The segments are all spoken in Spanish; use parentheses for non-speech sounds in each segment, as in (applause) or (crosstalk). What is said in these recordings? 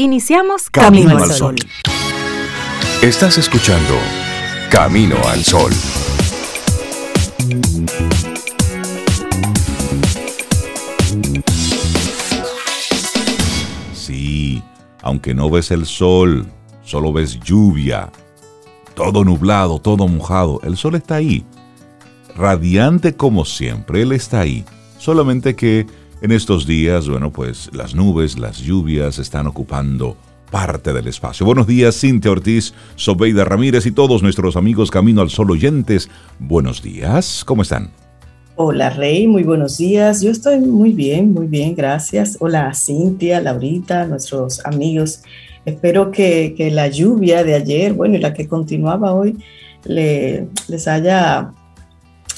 Iniciamos Camino, al Sol. Estás escuchando Camino al Sol. Sí, aunque no ves el sol, solo ves lluvia. Todo nublado, todo mojado. El sol está ahí. Radiante como siempre, él está ahí. Solamente que en estos días, bueno, pues las nubes, las lluvias están ocupando parte del espacio. Buenos días, Cintia Ortiz, Sobeida Ramírez y todos nuestros amigos Camino al Sol oyentes. Buenos días, ¿cómo están? Hola Rey, muy buenos días. Yo estoy muy bien, muy bien, gracias. Hola Cintia, Laurita, nuestros amigos. Espero que, la lluvia de ayer, bueno, y la que continuaba hoy, les haya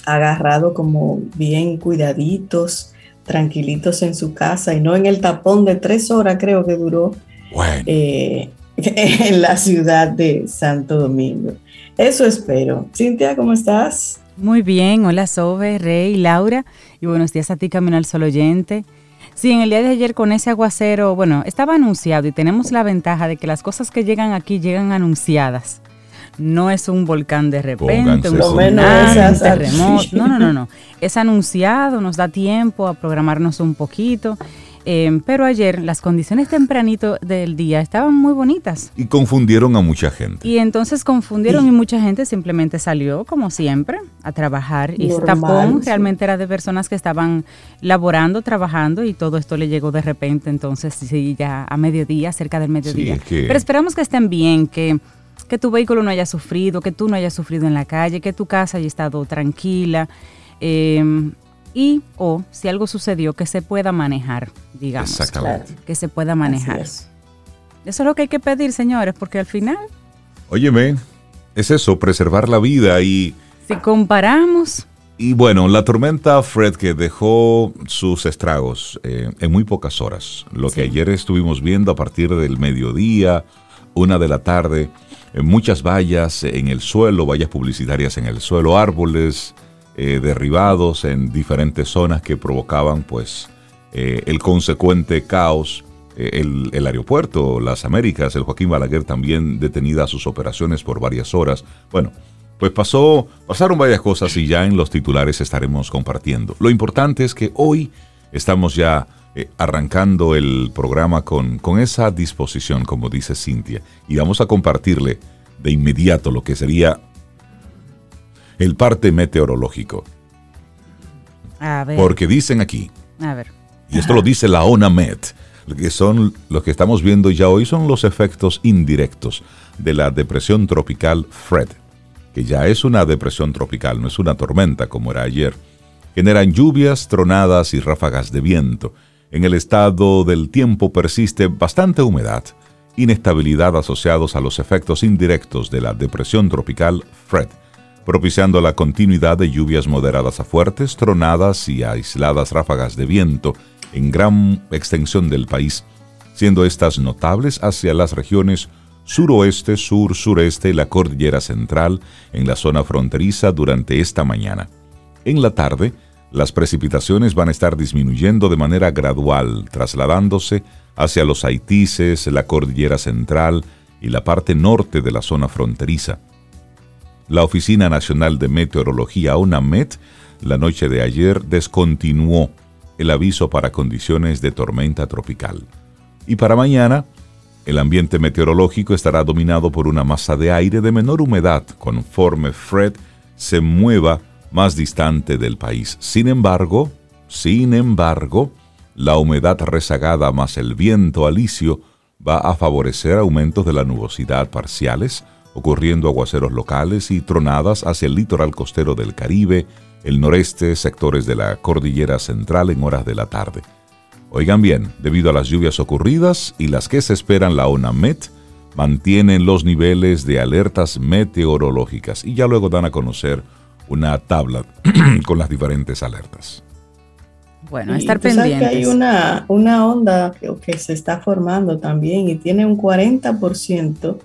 agarrado como bien cuidaditos tranquilitos en su casa y no en el tapón de tres horas, creo que duró, eh, (laughs) en la ciudad de Santo Domingo. Eso espero. Cintia, ¿cómo estás? Muy bien, hola Sobe, Rey, Laura, y buenos días a ti, Camino al Sol Oyente. Sí, en el día de ayer con ese aguacero, bueno, estaba anunciado y tenemos la ventaja de que las cosas que llegan aquí llegan anunciadas no es un volcán de repente, un terremoto. No, no, no, no. Es anunciado, nos da tiempo a programarnos un poquito. Em, pero ayer las condiciones tempranito del día estaban muy bonitas. Y confundieron a mucha gente. Y entonces confundieron y mucha gente simplemente salió, como siempre, a trabajar. y este tapón realmente era de personas que estaban laborando, trabajando y todo esto le llegó de repente. Entonces, sí, ya a mediodía, cerca del mediodía. Pero esperamos que estén bien, que que tu vehículo no haya sufrido, que tú no hayas sufrido en la calle, que tu casa haya estado tranquila. Em, y o si algo sucedió, que se pueda manejar, digamos. Exactamente. Que se pueda manejar. Eso es lo que hay que pedir, señores, porque al final... Óyeme, es eso, preservar la vida y... Si comparamos... Y bueno, la tormenta Fred que dejó sus estragos eh, en muy pocas horas. Lo que ayer estuvimos viendo a partir del mediodía, una de la tarde, muchas vallas en el suelo, vallas publicitarias en el suelo, árboles eh, derribados en diferentes zonas que provocaban pues eh, el consecuente caos. Eh, el, aeropuerto, las Américas, el Joaquín Balaguer también detenida sus operaciones por varias horas. Bueno, pues pasó, pasaron varias cosas y ya en los titulares estaremos compartiendo. Lo importante es que hoy estamos ya eh, arrancando el programa con, con esa disposición, como dice Cintia, y vamos a compartirle de inmediato lo que sería el parte meteorológico. A ver. Porque dicen aquí, a ver. y esto lo dice la ONAMET, que son lo que estamos viendo ya hoy son los efectos indirectos de la depresión tropical Fred, que ya es una depresión tropical, no es una tormenta como era ayer. Generan lluvias, tronadas y ráfagas de viento en el estado del tiempo persiste bastante humedad, inestabilidad asociados a los efectos indirectos de la depresión tropical Fred, propiciando la continuidad de lluvias moderadas a fuertes, tronadas y aisladas ráfagas de viento en gran extensión del país, siendo estas notables hacia las regiones suroeste, sur, sureste y la cordillera central en la zona fronteriza durante esta mañana. En la tarde, las precipitaciones van a estar disminuyendo de manera gradual, trasladándose hacia los Haitises, la cordillera central y la parte norte de la zona fronteriza. La Oficina Nacional de Meteorología, ONAMET, la noche de ayer descontinuó el aviso para condiciones de tormenta tropical. Y para mañana, el ambiente meteorológico estará dominado por una masa de aire de menor humedad conforme Fred se mueva más distante del país. Sin embargo, sin embargo, la humedad rezagada más el viento alisio va a favorecer aumentos de la nubosidad parciales, ocurriendo aguaceros locales y tronadas hacia el litoral costero del Caribe, el noreste, sectores de la cordillera central en horas de la tarde. Oigan bien, debido a las lluvias ocurridas y las que se esperan, la ONAMET mantienen los niveles de alertas meteorológicas y ya luego dan a conocer una tabla (clears throat) con las diferentes alertas. Bueno, estar pendientes. que hay una, una onda que, que, se está formando también y tiene un 40%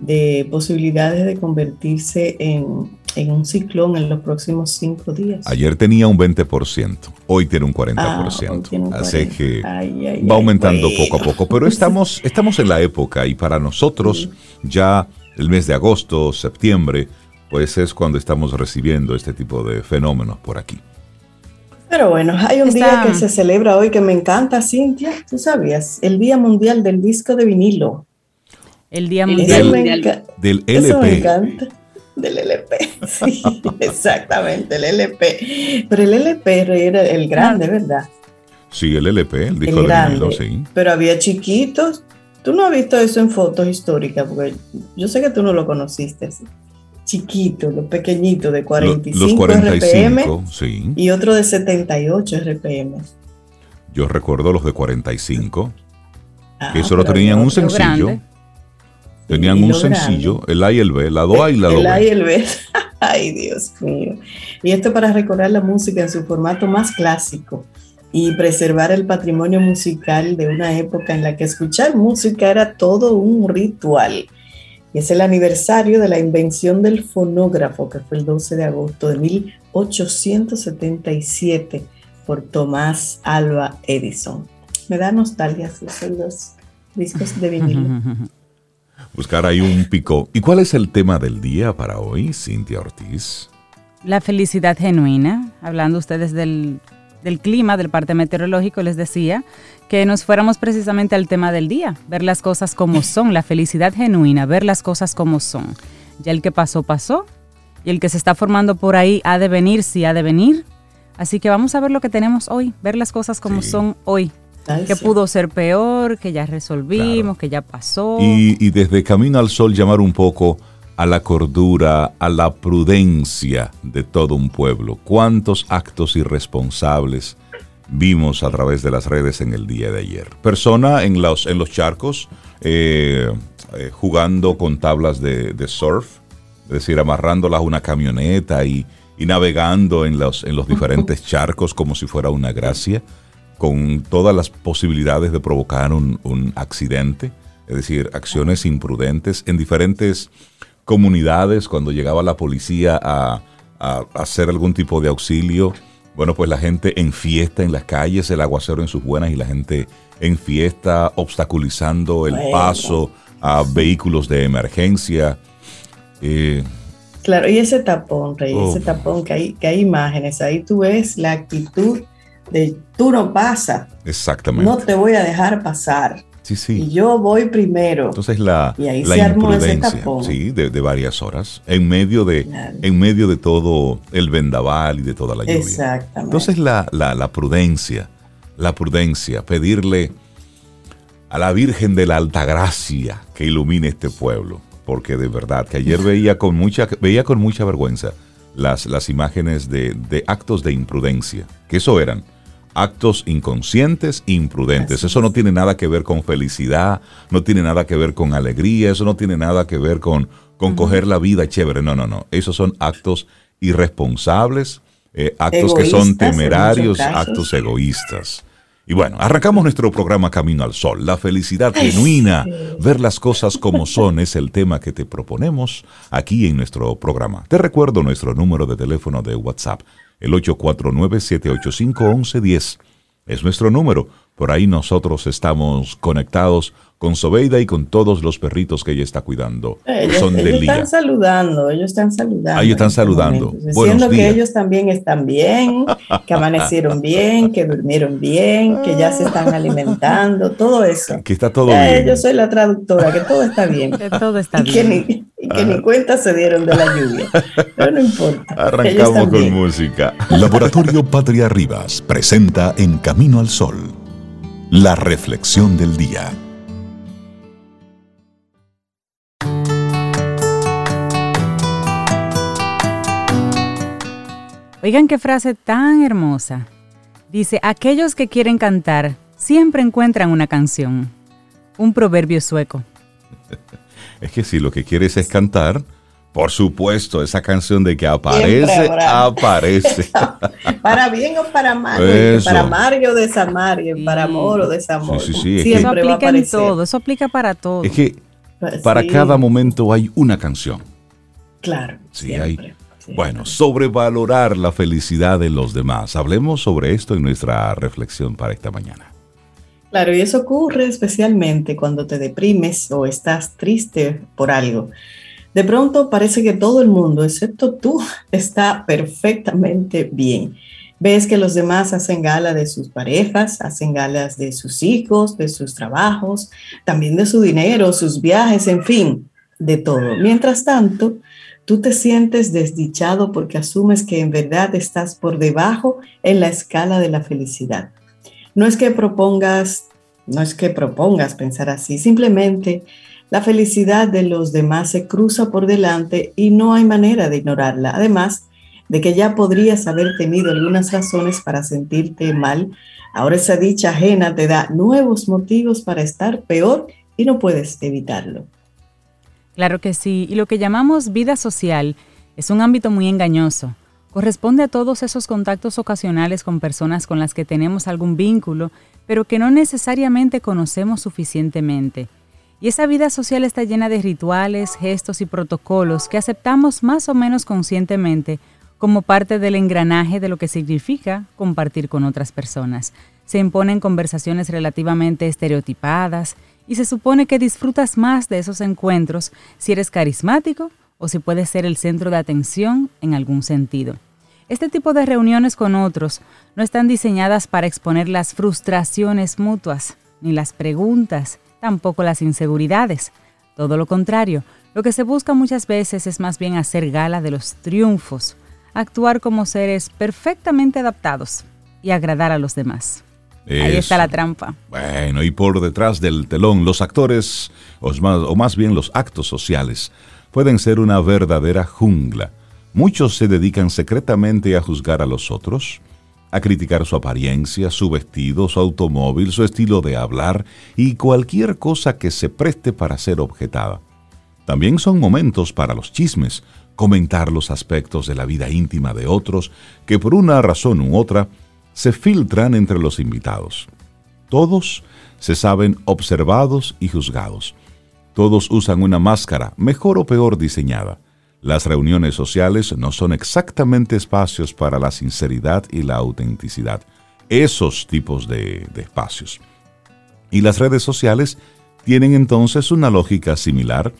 de posibilidades de convertirse en, en un ciclón en los próximos cinco días. Ayer tenía un 20%, hoy tiene un 40%. Ah, Así que va aumentando poco a poco. Pero estamos, estamos en la época y para nosotros ya el mes de agosto, septiembre, pues es cuando estamos recibiendo este tipo de fenómenos por aquí. Pero bueno, hay un día que se celebra hoy que me encanta, Cintia. ¿Tú sabías? El Día Mundial del Disco de Vinilo. El Día Mundial del LP. Eso me encanta. Del LP, (laughs) sí, exactamente, el LP. Pero el LP era el grande, ¿verdad? Sí, el LP, el disco de vinilo, sí. Pero había chiquitos. Tú no has visto eso en fotos históricas, porque yo sé que tú no lo conociste. ¿sí? Chiquito, los pequeñitos de 45, RPM y otro de 78 RPM. Yo recuerdo los de 45, ah, que solo tenían un sencillo. Tenían un sencillo, el A y el B, la do A y la do B. El A y el B. (laughs) Ay, Dios mío. Y esto para recordar la música en su formato más clásico y preservar el patrimonio musical de una época en la que escuchar música era todo un ritual y es el aniversario de la invención del fonógrafo, que fue el 12 de agosto de 1877 por Tomás Alba Edison. Me da nostalgia esos los discos de vinilo. (laughs) Buscar ahí un pico. ¿Y cuál es el tema del día para hoy, Cintia Ortiz? La felicidad genuina, hablando ustedes del, del clima, del parte meteorológico, les decía que nos fuéramos precisamente al tema del día, ver las cosas como (laughs) son, la felicidad genuina, ver las cosas como son. Ya el que pasó, pasó, y el que se está formando por ahí ha de venir, sí ha de venir. Así que vamos a ver lo que tenemos hoy, ver las cosas como son hoy. que pudo ser peor, que ya resolvimos, que ya pasó. Y, y desde Camino al Sol llamar un poco a la cordura, a la prudencia de todo un pueblo. ¿Cuántos actos irresponsables vimos a través de las redes en el día de ayer. Persona en los, en los charcos eh, eh, jugando con tablas de, surf, es decir, amarrándolas a una camioneta y, navegando en los, en los diferentes (laughs) charcos como si fuera una gracia, con todas las posibilidades de provocar un, accidente, es decir, acciones imprudentes en diferentes comunidades cuando llegaba la policía a hacer algún tipo de auxilio bueno, pues la gente en fiesta en las calles, el aguacero en sus buenas y la gente en fiesta obstaculizando el paso a vehículos de emergencia. Eh, claro, y ese tapón, Rey, ese oh. tapón que hay, que hay imágenes, ahí tú ves la actitud de tú no pasa. Exactamente. No te voy a dejar pasar. Sí, sí. Y yo voy primero. Entonces la, la imprudencia, sí, de, varias horas, en medio de, en medio de todo el vendaval y de toda la lluvia. Exactamente. Entonces la, la, prudencia, la prudencia, pedirle a la Virgen de la Altagracia que ilumine este pueblo, porque de verdad que ayer veía con mucha, veía con mucha vergüenza las, las imágenes de, de actos de imprudencia, que eso eran actos inconscientes, imprudentes. Eso no tiene nada que ver con felicidad, no tiene nada que ver con alegría, eso no tiene nada que ver con, con coger la vida chévere. No, no, no. Esos son actos irresponsables, eh, actos que son temerarios, actos egoístas. Y bueno, arrancamos nuestro programa Camino al Sol. La felicidad genuina, ver las cosas como son, es el tema que te proponemos aquí en nuestro programa. Te recuerdo nuestro número de teléfono de WhatsApp el 849-785-1110. Es nuestro número. Por ahí nosotros estamos conectados con Sobeida y con todos los perritos que ella está cuidando. Ellos, son ellos están saludando, ellos están saludando. Ah, ellos están este saludando. Diciendo que ellos también están bien, que amanecieron bien, que durmieron bien, que ya se están alimentando, todo eso. Que está todo bien. Yo soy la traductora, que todo está bien. Que todo está bien y que ni cuenta se dieron de la lluvia. Pero no importa. Arrancamos con música. Laboratorio Patria Rivas presenta En Camino al Sol, la reflexión del día. Oigan qué frase tan hermosa. Dice, aquellos que quieren cantar siempre encuentran una canción. Un proverbio sueco. (laughs) Es que si lo que quieres es cantar, por supuesto, esa canción de que aparece, aparece. (laughs) (laughs) para bien o para mal, para Mario o desamario, para amor o desamor. Sí, sí, sí. eso aplica en todo, eso aplica para todo. Es que pues para cada momento hay una canción. Claro. Sí, hay, Bueno, sobrevalorar la felicidad de los demás. Hablemos sobre esto en nuestra reflexión para esta mañana. Claro, y eso ocurre especialmente cuando te deprimes o estás triste por algo. De pronto parece que todo el mundo, excepto tú, (laughs) está perfectamente bien. Ves que los demás hacen gala de sus parejas, hacen galas de sus hijos, de sus trabajos, también de su dinero, sus viajes, en fin, de todo. Mientras tanto, tú te sientes desdichado porque asumes que en verdad estás por debajo en la escala de la felicidad. No es que propongas, no es que propongas pensar así, simplemente la felicidad de los demás se cruza por delante y no hay manera de ignorarla. Además de que ya podrías haber tenido algunas razones para sentirte mal, ahora esa dicha ajena te da nuevos motivos para estar peor y no puedes evitarlo. Claro que sí, y lo que llamamos vida social es un ámbito muy engañoso. Corresponde a todos esos contactos ocasionales con personas con las que tenemos algún vínculo, pero que no necesariamente conocemos suficientemente. Y esa vida social está llena de rituales, gestos y protocolos que aceptamos más o menos conscientemente como parte del engranaje de lo que significa compartir con otras personas. Se imponen conversaciones relativamente estereotipadas, y se supone que disfrutas más de esos encuentros si eres carismático o si puedes ser el centro de atención en algún sentido. Este tipo de reuniones con otros no están diseñadas para exponer las frustraciones mutuas, ni las preguntas, tampoco las inseguridades. Todo lo contrario, lo que se busca muchas veces es más bien hacer gala de los triunfos, actuar como seres perfectamente adaptados y agradar a los demás. Ahí está la trampa. Bueno, y por detrás del telón, los actores, o más, o más bien los actos sociales, pueden ser una verdadera jungla. Muchos se dedican secretamente a juzgar a los otros, a criticar su apariencia, su vestido, su automóvil, su estilo de hablar y cualquier cosa que se preste para ser objetada. También son momentos para los chismes, comentar los aspectos de la vida íntima de otros que por una razón u otra se filtran entre los invitados. Todos se saben observados y juzgados. Todos usan una máscara, mejor o peor diseñada. Las reuniones sociales no son exactamente espacios para la sinceridad y la autenticidad. Esos tipos de, espacios. Y las redes sociales tienen entonces una lógica similar.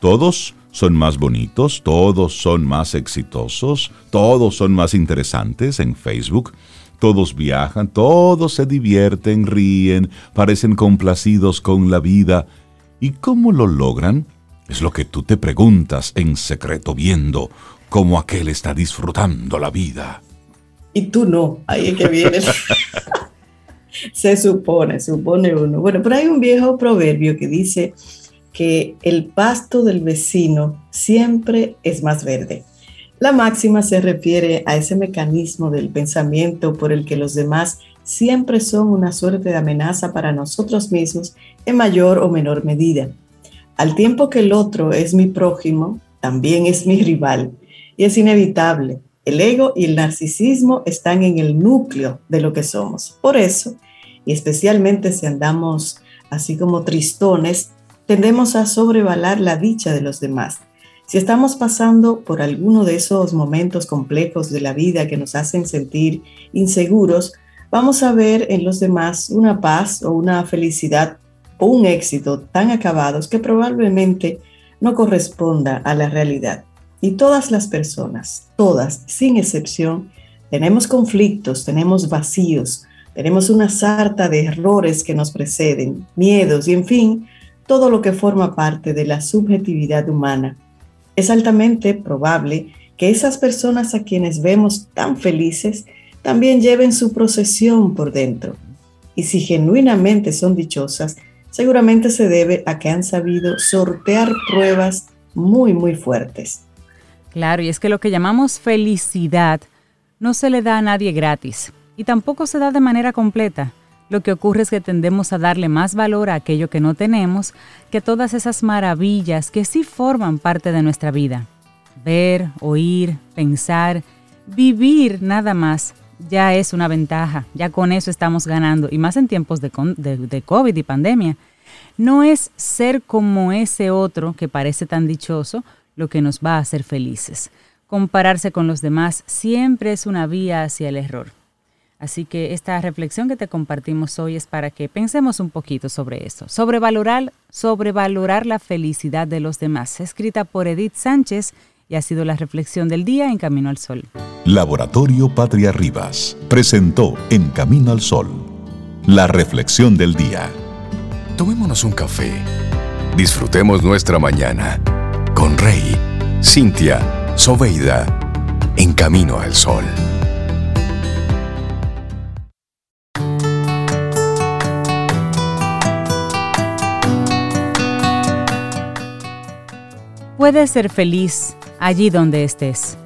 Todos son más bonitos, todos son más exitosos, todos son más interesantes en Facebook todos viajan, todos se divierten, ríen, parecen complacidos con la vida. ¿Y cómo lo logran? Es lo que tú te preguntas en secreto viendo cómo aquel está disfrutando la vida. Y tú no, ahí es que viene. (laughs) se supone, supone uno. Bueno, pero hay un viejo proverbio que dice que el pasto del vecino siempre es más verde. La máxima se refiere a ese mecanismo del pensamiento por el que los demás siempre son una suerte de amenaza para nosotros mismos en mayor o menor medida. Al tiempo que el otro es mi prójimo, también es mi rival. Y es inevitable. El ego y el narcisismo están en el núcleo de lo que somos. Por eso, y especialmente si andamos así como tristones, tendemos a sobrevalar la dicha de los demás si estamos pasando por alguno de esos momentos complejos de la vida que nos hacen sentir inseguros, vamos a ver en los demás una paz o una felicidad un éxito tan acabados que probablemente no corresponda a la realidad. Y todas las personas, todas, sin excepción, tenemos conflictos, tenemos vacíos, tenemos una sarta de errores que nos preceden, miedos y en fin, todo lo que forma parte de la subjetividad humana es altamente probable que esas personas a quienes vemos tan felices también lleven su procesión por dentro. Y si genuinamente son dichosas, seguramente se debe a que han sabido sortear pruebas muy, muy fuertes. Claro, y es que lo que llamamos felicidad no se le da a nadie gratis y tampoco se da de manera completa. Lo que ocurre es que tendemos a darle más valor a aquello que no tenemos que todas esas maravillas que sí forman parte de nuestra vida. Ver, oír, pensar, vivir nada más ya es una ventaja, ya con eso estamos ganando, y más en tiempos de, de, COVID y pandemia. No es ser como ese otro que parece tan dichoso lo que nos va a hacer felices. compararse con los demás siempre es una vía hacia el error. Así que esta reflexión que te compartimos hoy es para que pensemos un poquito sobre eso. Sobrevalorar, sobrevalorar la felicidad de los demás. Escrita por Edith Sánchez y ha sido la reflexión del día en Camino al Sol. Laboratorio Patria Rivas presentó En Camino al Sol la reflexión del día. Tomémonos un café. Disfrutemos nuestra mañana con Rey, Cintia, Soveida, en Camino al Sol. Puedes ser feliz allí donde estés.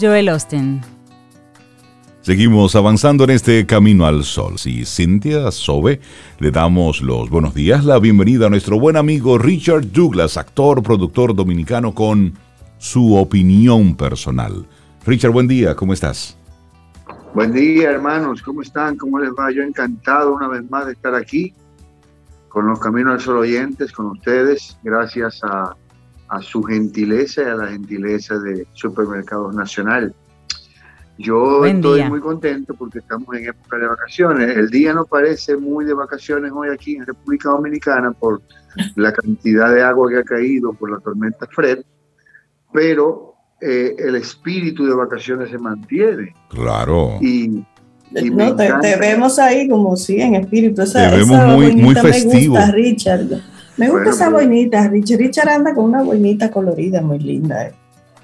Joel Austin. Seguimos avanzando en este camino al sol. Sí, Cintia Sobe, le damos los buenos días, la bienvenida a nuestro buen amigo Richard Douglas, actor, productor dominicano con su opinión personal. Richard, buen día, ¿cómo estás? Buen día, hermanos, ¿cómo están? ¿Cómo les va? Yo encantado una vez más de estar aquí con los Caminos al Sol oyentes, con ustedes, gracias a a su gentileza y a la gentileza de Supermercados Nacional. Yo estoy muy contento porque estamos en época de vacaciones. El día no parece muy de vacaciones hoy aquí en República Dominicana por la cantidad de agua que ha caído por la tormenta Fred, pero eh, el espíritu de vacaciones se mantiene. Claro. Y, no, te, vemos ahí como sí, en espíritu. te vemos muy, muy festivo. Me gusta, Richard. Me gusta esa boinita, Richard. Richard anda con una boinita colorida muy linda. Eh.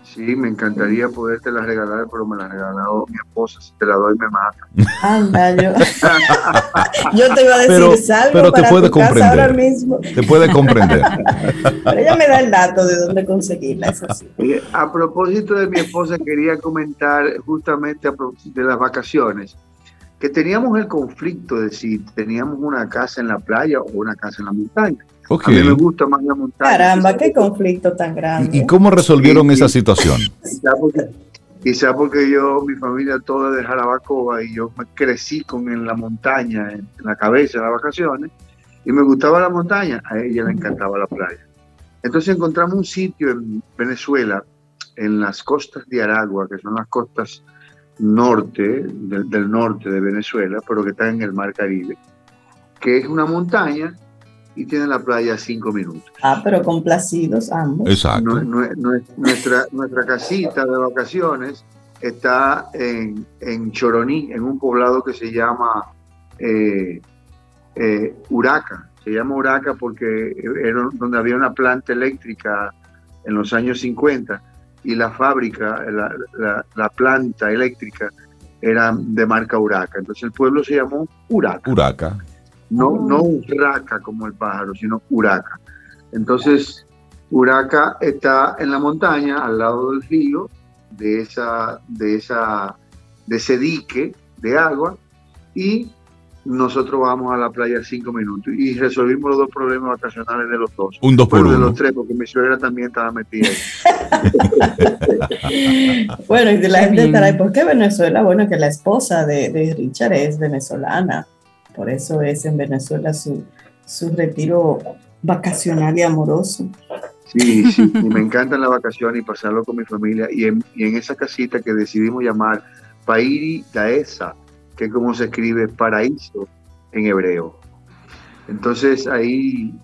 Sí, me encantaría poderte la regalar, pero me la ha regalado mi esposa. Si te la doy, me mata. Anda, yo. (laughs) yo te iba a decir, pero, salgo pero te para puede tu comprender. Casa ahora mismo. Te puede comprender. (laughs) pero ella me da el dato de dónde conseguirla, eso sí. A propósito de mi esposa, quería comentar justamente de las vacaciones que teníamos el conflicto de si teníamos una casa en la playa o una casa en la montaña. A mí me gusta más la montaña. Caramba, qué conflicto tan grande. ¿Y cómo resolvieron esa situación? (laughs) Quizá porque, yo, mi familia toda de Jarabacoa y yo me crecí con en la montaña, en, la cabeza, en las vacaciones, y me gustaba la montaña, a ella le encantaba la playa. Entonces encontramos un sitio en Venezuela, en las costas de Aragua, que son las costas norte, del, del norte de Venezuela, pero que está en el mar Caribe, que es una montaña y tiene la playa a cinco minutos. Ah, pero complacidos ambos. Exacto. nuestra, nuestra casita de vacaciones está en, en, Choroní, en un poblado que se llama eh, eh, Uraca. Se llama Uraca porque era donde había una planta eléctrica en los años 50 y la fábrica, la, la planta eléctrica era de marca Uraca. Entonces el pueblo se llamó Uraca. Uraca no, oh. no Uraca como el pájaro, sino Uraca. Entonces, Uraca está en la montaña, al lado del río, de, esa, de, esa, de ese dique de agua, y nosotros vamos a la playa cinco minutos y resolvimos los dos problemas vacacionales de los dos. Un dos por uno. de los tres, porque mi suegra también estaba metida (laughs) bueno, y de la gente estará, ¿por qué Venezuela? Bueno, que la esposa de, de Richard es venezolana. Por eso es en Venezuela su, su retiro vacacional y amoroso. Sí, sí, y me encantan las vacaciones y pasarlo con mi familia. Y en, esa casita que decidimos llamar Pairi Daesa, que es como se escribe paraíso en hebreo. Entonces ahí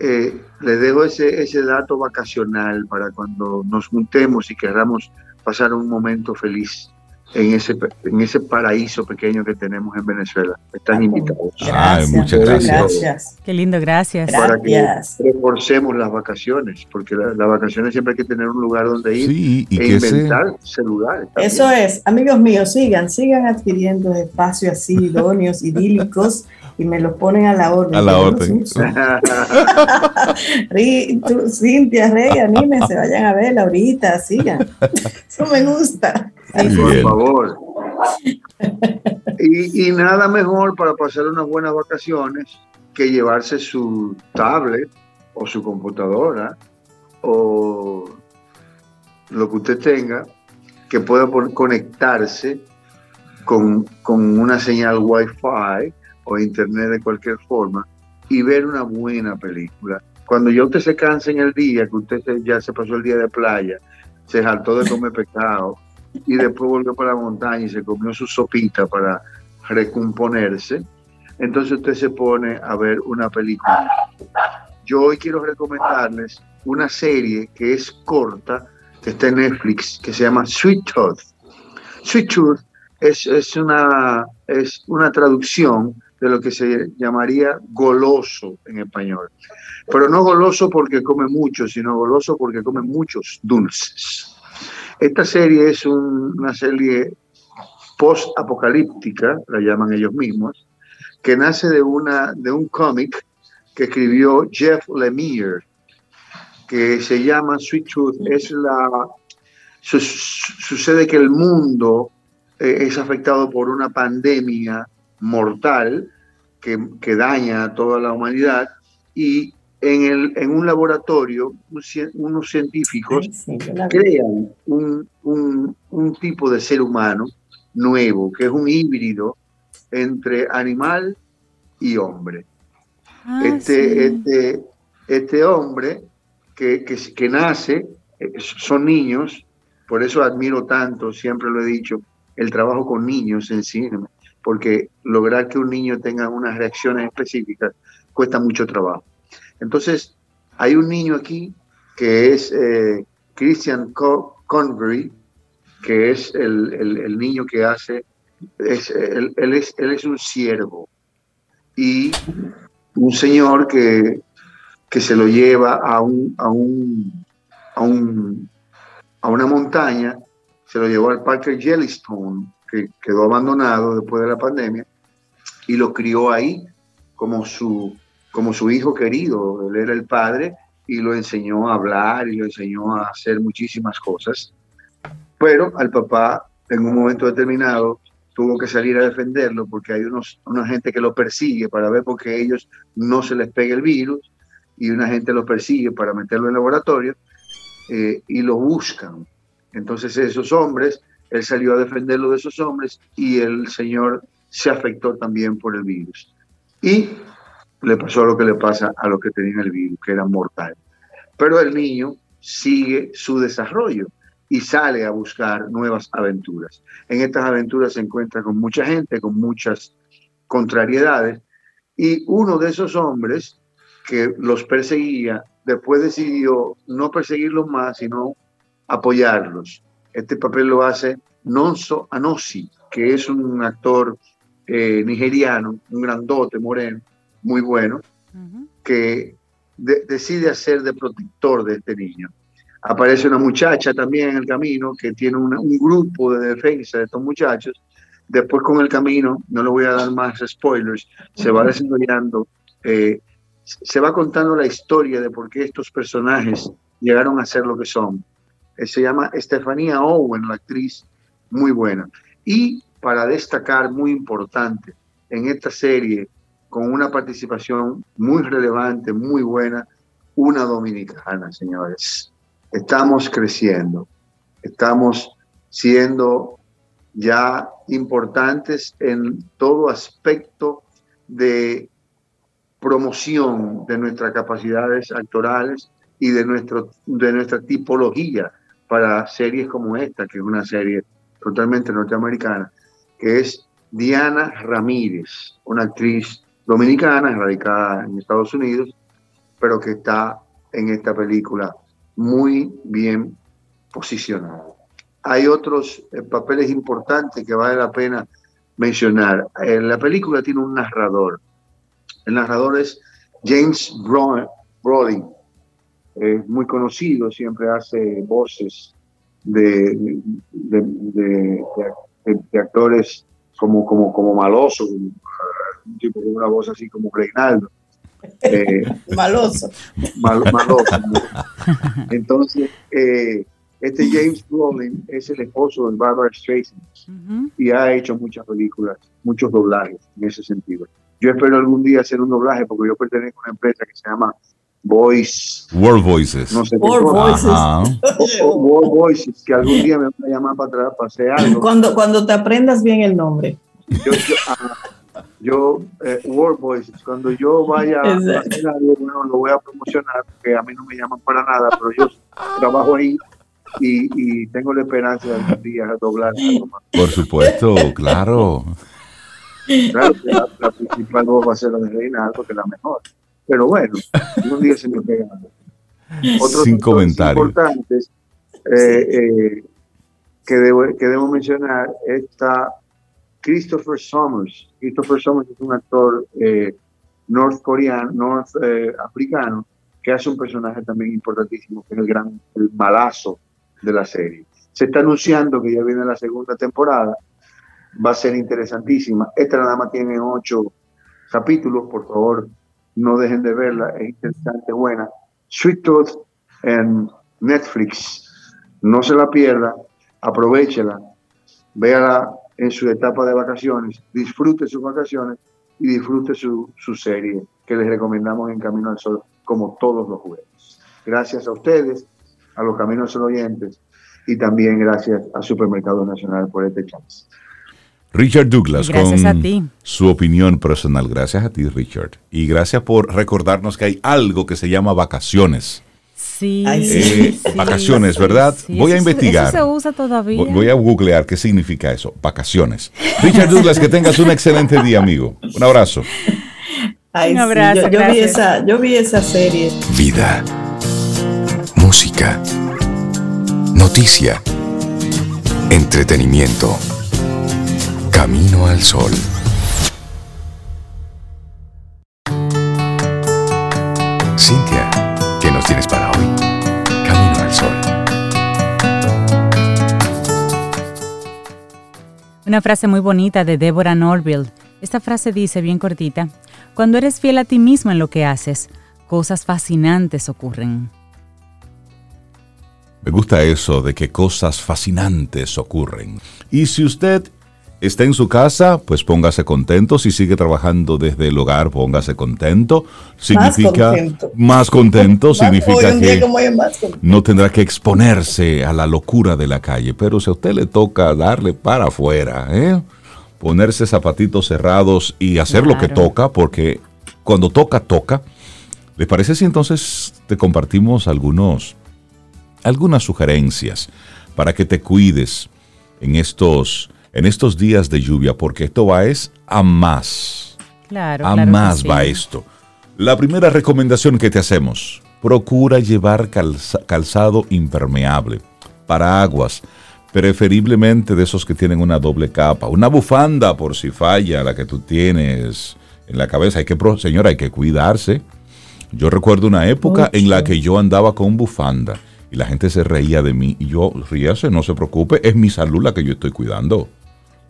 eh, les dejo ese, ese dato vacacional para cuando nos juntemos y queramos pasar un momento feliz en ese, en ese paraíso pequeño que tenemos en Venezuela. Están invitados. Ay, muchas gracias. Qué lindo, gracias. Para que reforcemos las vacaciones, porque las vacaciones siempre hay que tener un lugar donde ir sí, y e inventar ese lugar. Eso es, amigos míos, sigan, sigan adquiriendo espacios así idóneos, idílicos y me los ponen a la orden. A la orden. (laughs) Cintia, Rey, anímense, vayan a verla ahorita, sigan. (laughs) Eso me gusta. Por favor. Y, y, nada mejor para pasar unas buenas vacaciones que llevarse su tablet o su computadora o lo que usted tenga que pueda conectarse con, con una señal Wi-Fi o internet de cualquier forma y ver una buena película. Cuando ya usted se cansa en el día, que usted ya se pasó el día de playa, se saltó de comer pescado y después volvió para la montaña y se comió su sopita para recomponerse. Entonces usted se pone a ver una película. Yo hoy quiero recomendarles una serie que es corta, que está en Netflix, que se llama Sweet Tooth. Sweet Tooth es, es, una, es una traducción de lo que se llamaría goloso en español. Pero no goloso porque come mucho, sino goloso porque come muchos dulces. Esta serie es una serie post-apocalíptica, la llaman ellos mismos, que nace de, una, de un cómic que escribió Jeff Lemire, que se llama Sweet Tooth. Es la, sucede que el mundo eh, es afectado por una pandemia mortal que, que, daña a toda la humanidad y en, el, en un laboratorio unos científicos crean un, un, un, tipo de ser humano nuevo, que es un híbrido entre animal y hombre. Ah, este, este, este hombre que, que, que nace, eh, son niños, por eso admiro tanto, siempre lo he dicho, el trabajo con niños en cine, porque lograr que un niño tenga unas reacciones específicas cuesta mucho trabajo. Entonces, hay un niño aquí que es eh, Christian Convery, que es el, el, niño que hace, es, él, es, él es un siervo y un señor que, que se lo lleva a, un, a, un, a, un, a una montaña se lo llevó al parque Yellowstone, que quedó abandonado después de la pandemia, y lo crió ahí como su, como su hijo querido. Él era el padre y lo enseñó a hablar y lo enseñó a hacer muchísimas cosas. Pero al papá, en un momento determinado, tuvo que salir a defenderlo porque hay unos, una gente que lo persigue para ver por qué ellos no se les pega el virus y una gente lo persigue para meterlo en laboratorio eh, y lo buscan entonces esos hombres, él salió a defenderlo de esos hombres y el Señor se afectó también por el virus. Y le pasó lo que le pasa a los que tenían el virus, que era mortal. Pero el niño sigue su desarrollo y sale a buscar nuevas aventuras. En estas aventuras se encuentra con mucha gente, con muchas contrariedades, y uno de esos hombres que los perseguía, después decidió no perseguirlos más, sino apoyarlos. Este papel lo hace Nonso Anosi, que es un actor eh, nigeriano, un grandote, moreno, muy bueno, que decide hacer de protector de este niño. Aparece una muchacha también en el camino que tiene un grupo de defensa de estos muchachos. Después con el camino, no le voy a dar más spoilers, se va desarrollando, eh, se va contando la historia de por qué estos personajes llegaron a ser lo que son eh, se llama Estefanía Owen, la actriz, muy buena. Y para destacar, muy importante, en esta serie, con una participación muy relevante, muy buena, una dominicana, señores. Estamos creciendo, estamos siendo ya importantes en todo aspecto de promoción de nuestras capacidades actorales y de, nuestro, de nuestra tipología para series como esta, que es una serie totalmente norteamericana, que es Diana Ramírez, una actriz dominicana radicada en Estados Unidos, pero que está en esta película muy bien posicionada. Hay otros eh, papeles importantes que vale la pena mencionar. En eh, la película tiene un narrador. El narrador es James Brody, es muy conocido, siempre hace voces de, de, actores como, como, como maloso, un tipo con una voz así como Reinaldo. Eh, (laughs) maloso. maloso. Entonces, eh, este James Brolin es el esposo de Barbara Streisand y ha hecho muchas películas, muchos doblajes en ese sentido. Yo espero algún día hacer un doblaje porque yo pertenezco a una empresa que se llama Voice. World Voices. No sé World Voices. World Voices, que algún día me van a llamar para atrás para hacer algo. Cuando, cuando te aprendas bien el nombre. Yo, yo, ah, eh, World Voices, cuando yo vaya a hacer algo, bueno, lo voy a promocionar, porque a mí no me llaman para nada, pero yo trabajo ahí y, tengo la esperanza de algún día doblar algo más. Por supuesto, claro. Claro que la, principal voz va a ser la de Reinaldo, que es la mejor. Pero bueno, un día se me pega. Otros Sin comentarios. importantes eh, eh, que, debo, que debo mencionar está Christopher Summers. Christopher Summers es un actor eh, norcoreano, north eh, africano, que hace un personaje también importantísimo, que es el gran el malazo de la serie. Se está anunciando que ya viene la segunda temporada, va a ser interesantísima. Esta nada más tiene ocho capítulos, por favor, no dejen de verla, es interesante, buena. Sweet Tooth en Netflix, no se la pierda, aprovechela, véala en su etapa de vacaciones, disfrute sus vacaciones y disfrute su, su serie que les recomendamos en Camino al Sol como todos los jueves. Gracias a ustedes, a los Caminos al Sol oyentes y también gracias a Supermercado Nacional por este chance. Richard Douglas con su opinión personal. Gracias a ti, Richard. Y gracias por recordarnos que hay algo que se llama vacaciones. Sí, eh, vacaciones, ¿verdad? voy a investigar. Eso se usa todavía. Voy a googlear qué significa eso, vacaciones. Richard Douglas, que tengas un excelente día, amigo. Un abrazo. un abrazo. yo, vi esa, yo vi esa serie. Vida, música, noticia, entretenimiento. Camino al sol. Cintia, ¿qué nos tienes para Una frase muy bonita de Deborah Norville. Esta frase dice, bien cortita, cuando eres fiel a ti mismo en lo que haces, cosas fascinantes ocurren. Me gusta eso de que cosas fascinantes ocurren. Y si usted está en su casa, pues póngase contento. Si sigue trabajando desde el hogar, póngase contento. (laughs) Significa más contento, significa que no tendrá que exponerse a la locura de la calle. Pero si a usted le toca darle para afuera, ¿eh? ponerse zapatitos cerrados y hacer lo que toca, porque cuando toca, toca. ¿Le parece si entonces te compartimos algunos, algunas sugerencias para que te cuides en estos en estos días de lluvia, porque esto va es a más. Claro, a más va esto. La primera recomendación que te hacemos, procura llevar calzado impermeable, paraguas, preferiblemente de esos que tienen una doble capa, una bufanda por si falla la que tú tienes en la cabeza. Hay que, señora, hay que cuidarse. Yo recuerdo una época en la que yo andaba con bufanda y la gente se reía de mí y yo, ríase, no se preocupe, es mi salud la que yo estoy cuidando.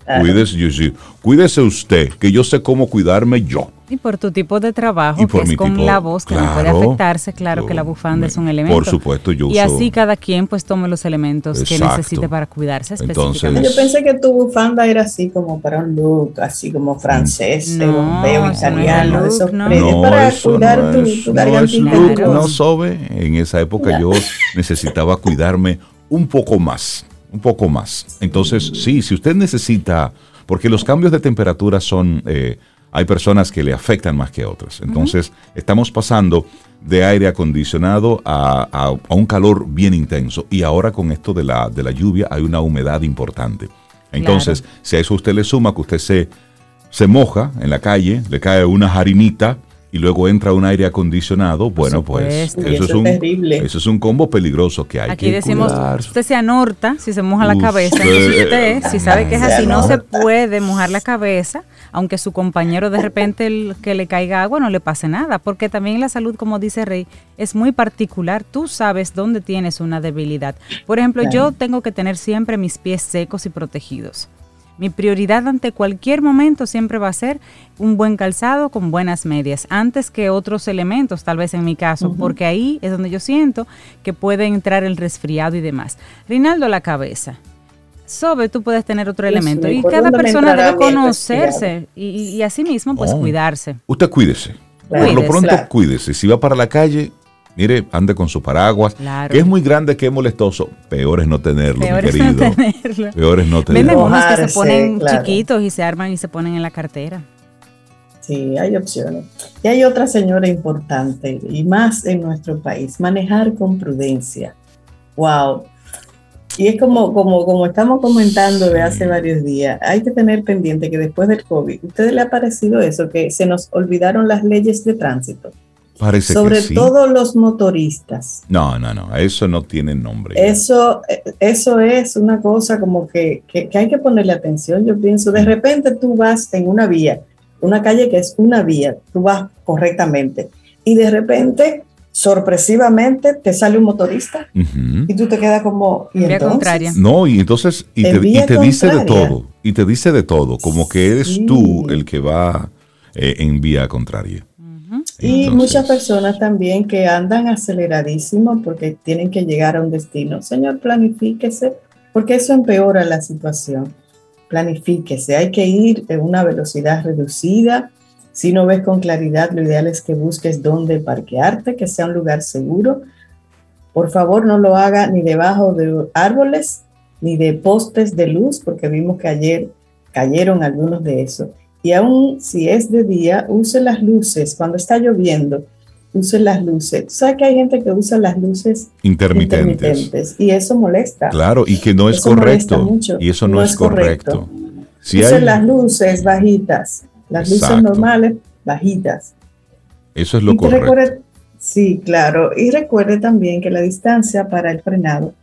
Cuídese, cuídese usted, que yo sé cómo cuidarme yo. Y por tu tipo de trabajo, que es con la voz, que no puede afectarse, claro que la bufanda es un elemento. Por supuesto, yo Y así cada quien pues tome los elementos que necesite para cuidarse específicamente. yo pensé que tu bufanda era así como para un look, así como francés, europeo, italiano, no eso no, para cuidar tu, tu no no sobe. En esa época yo necesitaba cuidarme un poco más un poco más. Entonces, sí, si usted necesita, porque los cambios de temperatura son, eh, hay personas que le afectan más que otras. Entonces, estamos pasando de aire acondicionado a, un calor bien intenso y ahora con esto de la, de la lluvia hay una humedad importante. Entonces, si a eso usted le suma que usted se, se moja en la calle, le cae una harinita, y luego entra un aire acondicionado, bueno, pues eso, es un, eso es un combo peligroso que hay Aquí que decimos, usted se anorta si se moja la cabeza. usted, si sabe que es así, no se puede mojar la cabeza, aunque su compañero de repente el, que le caiga agua no le pase nada, porque también la salud, como dice Rey, es muy particular. Tú sabes dónde tienes una debilidad. Por ejemplo, yo tengo que tener siempre mis pies secos y protegidos. Mi prioridad ante cualquier momento siempre va a ser un buen calzado con buenas medias, antes que otros elementos, tal vez en mi caso, porque ahí es donde yo siento que puede entrar el resfriado y demás. Rinaldo, la cabeza. Sobe, tú puedes tener otro elemento y cada persona debe conocerse y, así mismo pues oh. cuidarse. Usted cuídese. Por lo pronto cuídese. Si va para la calle, Mire, ande con su paraguas, que es muy grande, que es molestoso. Peor es no tenerlo, mi querido. No tenerlo. Peor es no tenerlo. Venden unos que se ponen chiquitos y se arman y se ponen en la cartera. Sí, hay opciones. Y hay otra señora importante, y más en nuestro país, manejar con prudencia. Wow. Y es como, como, como estamos comentando de hace varios días, hay que tener pendiente que después del COVID, ¿a ustedes le ha parecido eso? Que se nos olvidaron las leyes de tránsito. Parece Sobre que sí. todo los motoristas. No, no, no, eso no tiene nombre. Eso, eso es una cosa como que, que, que hay que ponerle atención. Yo pienso, de repente tú vas en una vía, una calle que es una vía, tú vas correctamente y de repente sorpresivamente te sale un motorista y tú te quedas como ¿y En vía entonces? contraria. No, y entonces, y te, vía y te dice de todo, y te dice de todo, como que eres Sí. tú el que va eh, en vía contraria. Y Entonces, muchas personas también que andan aceleradísimo porque tienen que llegar a un destino. Señor, planifíquese, porque eso empeora la situación. Planifíquese, hay que ir en una velocidad reducida. Si no ves con claridad, lo ideal es que busques dónde parquearte, que sea un lugar seguro. Por favor, no lo haga ni debajo de árboles ni de postes de luz, porque vimos que ayer cayeron algunos de esos. Y aún si es de día, use las luces. Cuando está lloviendo, use las luces. Tú sabes que hay gente que usa las luces intermitentes. intermitentes y eso molesta. Claro, y que no es Eso correcto. mucho. Y eso no, No es correcto. Si Use hay- las luces bajitas, las Exacto. luces normales bajitas. eso es lo y correcto. recuerde, sí, claro. Y recuerde también que la distancia para el frenado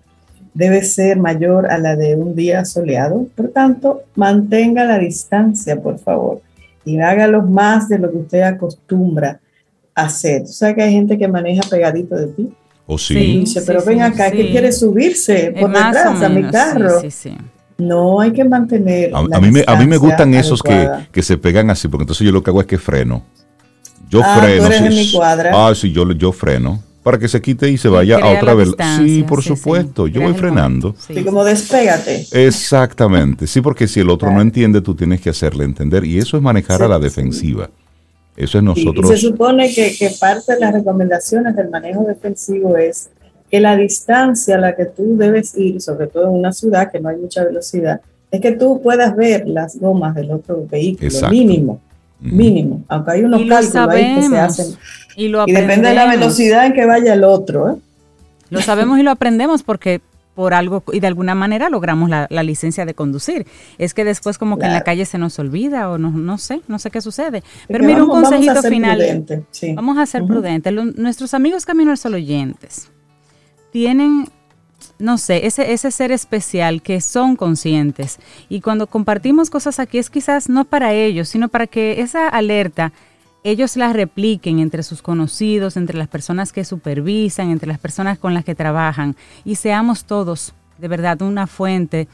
debe ser mayor a la de un día soleado. Por tanto, mantenga la distancia, por favor, y hágalo más de lo que usted acostumbra hacer. Tú sabes que hay gente que maneja pegadito de ti. ¿O Sí. sí? Dice, pero sí, ven sí, acá, sí. que quiere subirse por o detrás a mi carro. Sí, sí, No, hay que mantener. A, la a mí me, a mí me gustan esos que, se pegan así, porque entonces yo lo que hago es que freno. Yo Ah, tú freno. eres de sí, mi cuadra. Ah, sí, yo, yo freno. Para que se quite y se vaya a otra distancia, Sí, por sí, sí. supuesto. Yo voy frenando. sí. Como despégate. Exactamente. Sí, porque si el otro no entiende, tú tienes que hacerle entender. Y eso es manejar Sí, a la sí. defensiva. Eso es nosotros. Y se supone que, que parte de las recomendaciones del manejo defensivo es que la distancia a la que tú debes ir, sobre todo en una ciudad que no hay mucha velocidad, es que tú puedas ver las gomas del otro vehículo, Exacto. mínimo, mínimo, aunque hay unos Y cálculos ahí que se hacen. Y lo Y depende de la velocidad en que vaya el otro. ¿eh? Lo sabemos y lo aprendemos porque por algo y de alguna manera logramos la, la licencia de conducir. Es que después como que en la calle se nos olvida o no, no sé, no sé qué sucede. Pero mira un vamos- vamos a consejito ser final. prudentes, sí. Vamos a ser prudentes. Lo- nuestros amigos Camino al Sol oyentes tienen, no sé, ese, ese ser especial que son conscientes. Y cuando compartimos cosas aquí es quizás no para ellos, sino para que esa alerta ellos la repliquen entre sus conocidos, entre las personas que supervisan, entre las personas con las que trabajan y seamos todos de verdad una fuente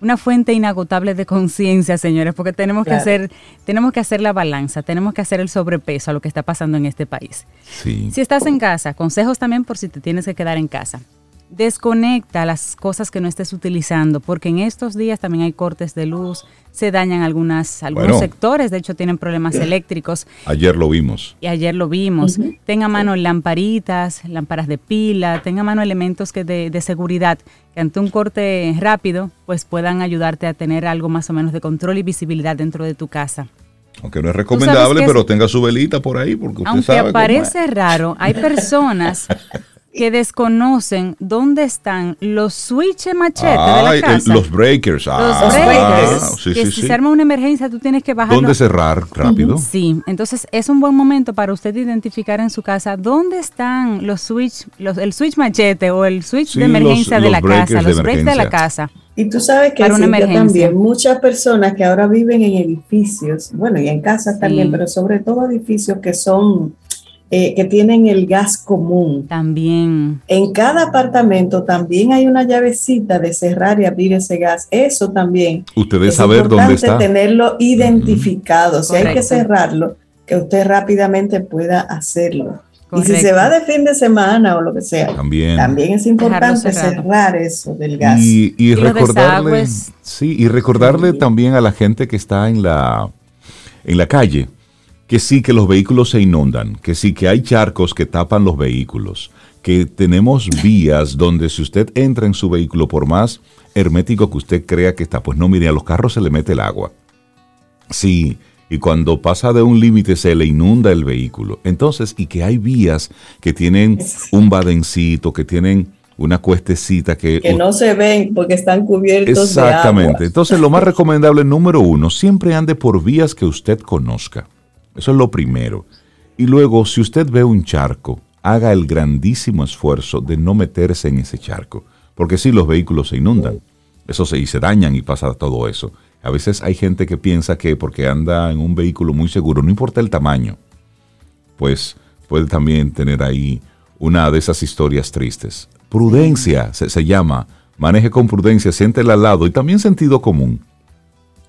una fuente inagotable de conciencia, señores, porque tenemos Claro. que hacer tenemos que hacer la balanza, tenemos que hacer el sobrepeso a lo que está pasando en este país. Sí. Si estás en casa, consejos también por si te tienes que quedar en casa. Desconecta las cosas que no estés utilizando, porque en estos días también hay cortes de luz, se dañan algunas, algunos Bueno. sectores, de hecho tienen problemas eléctricos Ayer lo vimos. y ayer lo vimos. Ujú. Tenga a mano lamparitas, lámparas de pila, tenga a mano elementos que de, de seguridad que ante un corte rápido pues puedan ayudarte a tener algo más o menos de control y visibilidad dentro de tu casa. Aunque no es recomendable, pero es- tenga su velita por ahí, porque usted Aunque sabe cómo raro, hay (laughs) personas que desconocen dónde están los switch machete de Ah, la el- casa. los breakers. Los ah, breakers, sí, que sí, si sí. se arma una emergencia tú tienes que bajarlo. ¿Dónde cerrar rápido? Sí, entonces es un buen momento para usted identificar en su casa dónde están los switch, los, el switch machete o el switch Sí, de emergencia los- de los la casa, de los breaks de la casa. Y tú sabes que Para una Cintia, emergencia. también muchas personas que ahora viven en edificios, bueno, y en casas también, pero sobre todo edificios que son, eh, que tienen el gas común. También. En cada apartamento también hay una llavecita de cerrar y abrir ese gas. Eso también. Usted debe es saber dónde importante está. tenerlo identificado. Si hay que Correcto. cerrarlo, que usted rápidamente pueda hacerlo. Y si se Correcto. va de fin de semana o lo que sea, También. también es importante cerrar eso del gas. Y, y Y recordarle, sí, y recordarle Sí. también a la gente que está en la, en la calle que sí, que los vehículos se inundan, que sí, que hay charcos que tapan los vehículos, que tenemos vías donde si usted entra en su vehículo, por más hermético que usted crea que está, pues no, mire, a los carros se le mete el agua. Sí, y cuando pasa de un límite se le inunda el vehículo. Entonces, y que hay vías que tienen un badencito, que tienen una cuestecita que... Que no se ven porque están cubiertos Exactamente. de agua. Entonces, lo más (laughs) recomendable, número uno, siempre ande por vías que usted conozca. Eso es lo primero. Y luego, si usted ve un charco, haga el grandísimo esfuerzo de no meterse en ese charco. Porque si los vehículos se inundan, eso se, y se dañan y pasa todo eso. A veces hay gente que piensa que porque anda en un vehículo muy seguro, no importa el tamaño, pues puede también tener ahí una de esas historias tristes. Prudencia se, se llama. Maneje con prudencia, siéntela al lado y también sentido común.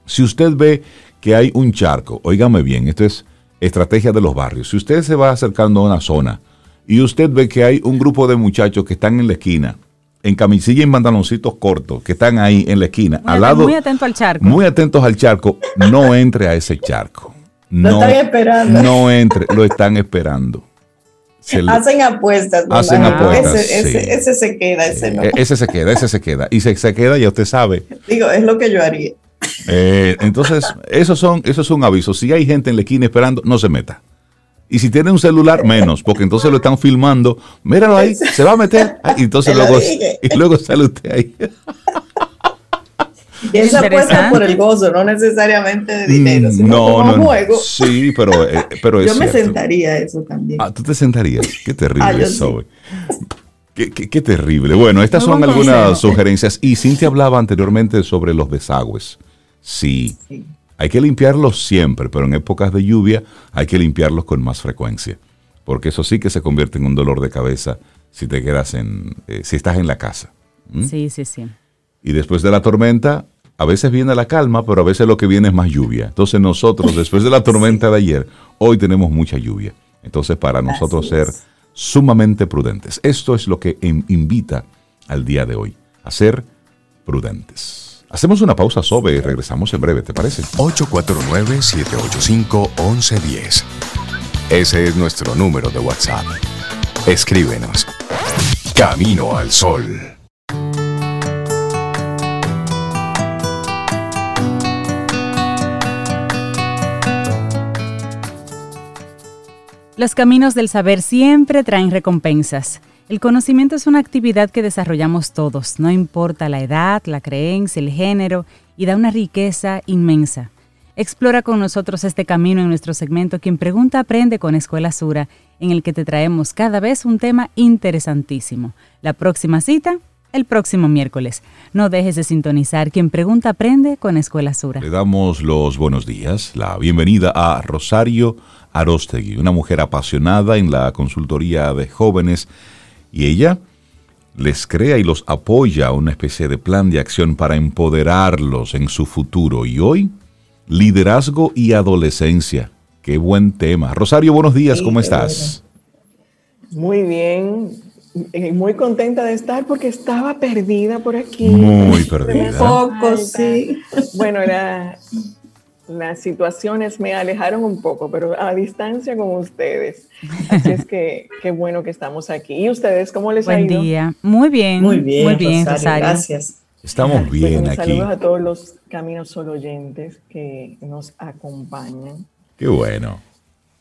Si usted ve que hay un charco, óigame bien, esto es estrategia de los barrios. Si usted se va acercando a una zona y usted ve que hay un grupo de muchachos que están en la esquina, en camisilla y pantaloncitos cortos, que están ahí en la esquina, Muy al lado, muy atento al charco. muy atentos al charco, no entre a ese charco. Lo No, están esperando. no entre, lo están esperando. Se le- Hacen apuestas. Hacen apuestas, Ese, ese- sí. ese se queda, ese no. eh, ese se queda, ese se queda. Y se, se queda, ya usted sabe. Digo, es lo que yo haría. Eh, entonces, esos son, eso es un aviso. Si hay gente en la esquina esperando, no se meta. Y si tiene un celular, menos, porque entonces lo están filmando. Míralo ahí, se va a meter. Ah, Y entonces luego, y luego sale usted ahí. Y esa apuesta por el gozo, no necesariamente de dinero, sino no, como no, juego. Sí, pero, eh, pero es yo me cierto. sentaría a eso también. Ah, tú te sentarías. Qué terrible, Ah, sí. Zoe. Qué, qué- qué terrible. Bueno, estas Muy son algunas consejo. sugerencias. Y Cintia hablaba anteriormente sobre los desagües. Sí, Sí. hay que limpiarlos siempre, pero en épocas de lluvia hay que limpiarlos con más frecuencia. Porque eso sí que se convierte en un dolor de cabeza si te quedas en, eh, si estás en la casa. ¿Mm? Sí, sí, sí. Y después de la tormenta, a veces viene la calma, pero a veces lo que viene es más lluvia. Entonces nosotros, (laughs) después de la tormenta de ayer, hoy tenemos mucha lluvia. Entonces para nosotros Así ser es. sumamente prudentes. Esto es lo que in- invita al día de hoy, a ser prudentes. Hacemos una pausa, Sobe, y regresamos en breve, ¿te parece? 849-785-1110. Ese es nuestro número de WhatsApp. Escríbenos. Camino al Sol. Los caminos del saber siempre traen recompensas. El conocimiento es una actividad que desarrollamos todos, no importa la edad, la creencia, el género, y da una riqueza inmensa. Explora con nosotros este camino en nuestro segmento Quien Pregunta Aprende con Escuela Sura, en el que te traemos cada vez un tema interesantísimo. La próxima cita, el próximo miércoles. No dejes de sintonizar Quien Pregunta Aprende con Escuela Sura. Le damos los buenos días, la bienvenida a Rosario Arostegui, una mujer apasionada en la consultoría de jóvenes y ella les crea y los apoya una especie de plan de acción para empoderarlos en su futuro. Y hoy, liderazgo y adolescencia. Qué buen tema. Rosario, buenos días, Sí, ¿cómo estás? Muy bien, eh, muy contenta de estar porque estaba perdida por aquí. Muy (laughs) perdida. Poco, falta. sí. Bueno, era- las situaciones me alejaron un poco, pero a distancia como ustedes. Así es que (laughs) qué bueno que estamos aquí. ¿Y ustedes cómo les ha Buen ido? día. Muy bien. Muy bien, Muy bien, Rosario, Rosario. gracias. Estamos bien aquí. Saludos a todos los Caminos Solo oyentes que nos acompañan. Qué bueno.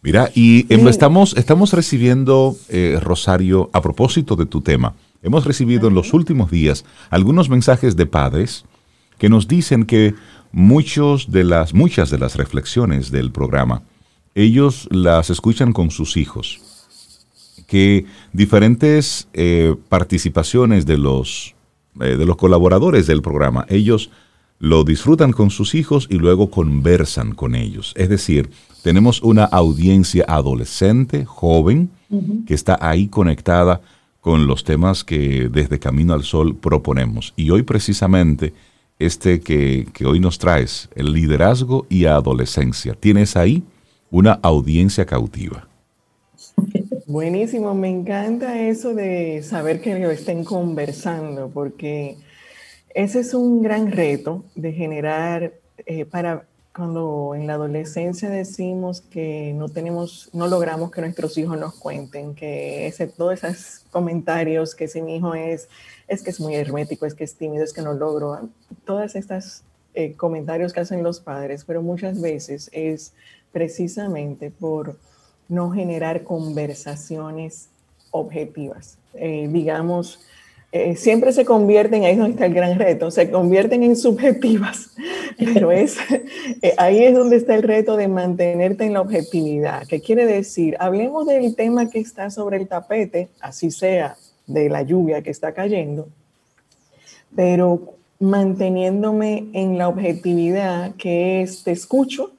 Mira, y Sí. estamos, estamos recibiendo, eh, Rosario, a propósito de tu tema, hemos recibido en los últimos días algunos mensajes de padres que nos dicen que muchos de las, muchas de las reflexiones del programa, ellos las escuchan con sus hijos, que diferentes eh, participaciones de los, eh, de los colaboradores del programa, ellos lo disfrutan con sus hijos y luego conversan con ellos. Es decir, tenemos una audiencia adolescente, joven, que está ahí conectada con los temas que desde Camino al Sol proponemos. Y hoy precisamente este que, que hoy nos traes, el liderazgo y adolescencia, tienes ahí una audiencia cautiva. Buenísimo, me encanta eso de saber que lo estén conversando, porque ese es un gran reto de generar eh, para cuando en la adolescencia decimos que no tenemos, no logramos que nuestros hijos nos cuenten, que ese, todos esos comentarios que si mi hijo es, es que es muy hermético, es que es tímido, es que no logro, todas estas eh, comentarios que hacen los padres, pero muchas veces es precisamente por no generar conversaciones objetivas. Eh, digamos, eh, siempre se convierten, ahí es donde está el gran reto, se convierten en subjetivas, (laughs) pero es, ahí es donde está el reto de mantenerte en la objetividad. ¿Qué quiere decir? Hablemos del tema que está sobre el tapete, así sea de la lluvia que está cayendo, pero manteniéndome en la objetividad que es, te escucho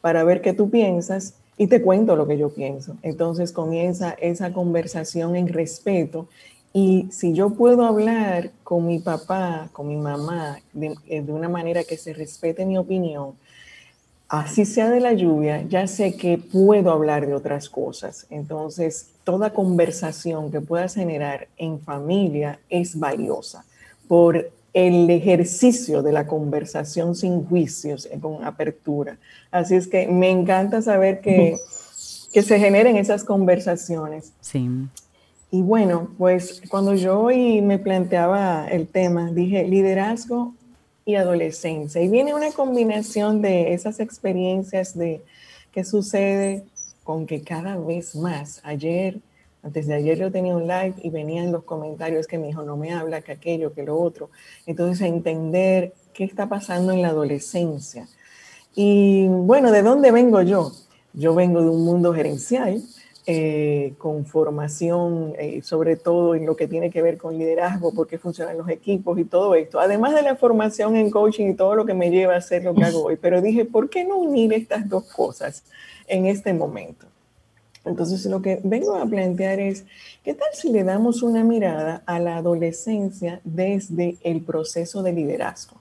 para ver qué tú piensas y te cuento lo que yo pienso. Entonces comienza esa conversación en respeto y si yo puedo hablar con mi papá, con mi mamá, eh, de, una manera que se respete mi opinión, así sea de la lluvia, ya sé que puedo hablar de otras cosas. Entonces, toda conversación que puedas generar en familia es valiosa por el ejercicio de la conversación sin juicios, con apertura. Así es que me encanta saber que, que se generen esas conversaciones. Sí. Y bueno, pues cuando yo hoy me planteaba el tema, dije liderazgo y adolescencia. Y viene una combinación de esas experiencias de qué sucede con que cada vez más, ayer, antes de ayer yo tenía un live y venían los comentarios que mi hijo no me habla, que aquello, que lo otro. Entonces, entender qué está pasando en la adolescencia. Y bueno, ¿de dónde vengo yo? Yo vengo de un mundo gerencial, eh, con formación, eh, sobre todo en lo que tiene que ver con liderazgo, por qué funcionan los equipos y todo esto, además de la formación en coaching y todo lo que me lleva a hacer lo que hago hoy. Pero dije, ¿por qué no unir estas dos cosas en este momento? Entonces, lo que vengo a plantear es, ¿qué tal si le damos una mirada a la adolescencia desde el proceso de liderazgo?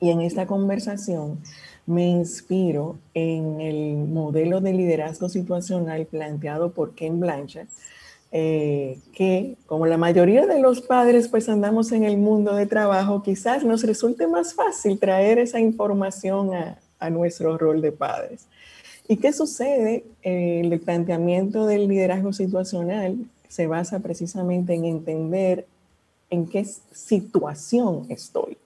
Y en esta conversación me inspiro en el modelo de liderazgo situacional planteado por Ken Blanchard, eh, que como la mayoría de los padres pues andamos en el mundo de trabajo, quizás nos resulte más fácil traer esa información a, a nuestro rol de padres. ¿Y qué sucede? el planteamiento del liderazgo situacional se basa precisamente en entender en qué situación estoy.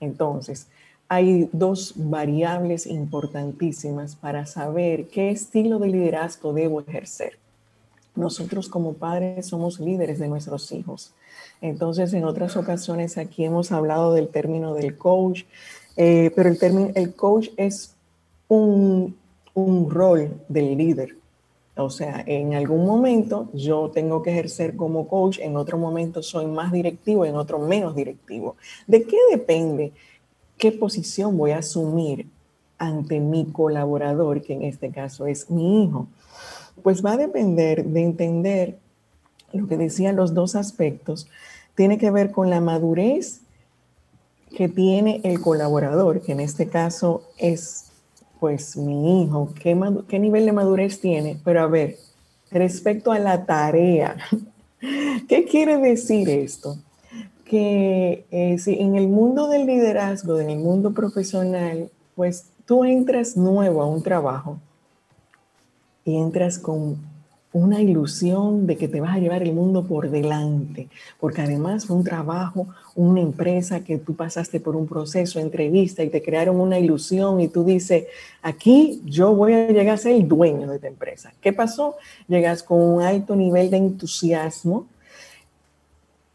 Entonces, hay dos variables importantísimas para saber qué estilo de liderazgo debo ejercer. Nosotros como padres somos líderes de nuestros hijos. Entonces, en otras ocasiones aquí hemos hablado del término del coach, eh, pero el, término, el coach es un, un rol del líder. O sea, en algún momento yo tengo que ejercer como coach, en otro momento soy más directivo, en otro menos directivo. ¿De qué depende? ¿Qué posición voy a asumir ante mi colaborador, que en este caso es mi hijo? Pues va a depender de entender lo que decían los dos aspectos. Tiene que ver con la madurez que tiene el colaborador, que en este caso es pues mi hijo, qué, qué nivel de madurez tiene. Pero a ver, respecto a la tarea, (laughs) ¿qué quiere decir esto? Que eh, si en el mundo del liderazgo, en el mundo profesional, pues tú entras nuevo a un trabajo y entras con una ilusión de que te vas a llevar el mundo por delante, porque además fue un trabajo, una empresa que tú pasaste por un proceso, entrevista y te crearon una ilusión y tú dices, aquí yo voy a llegar a ser el dueño de esta empresa. ¿Qué pasó? Llegas con un alto nivel de entusiasmo,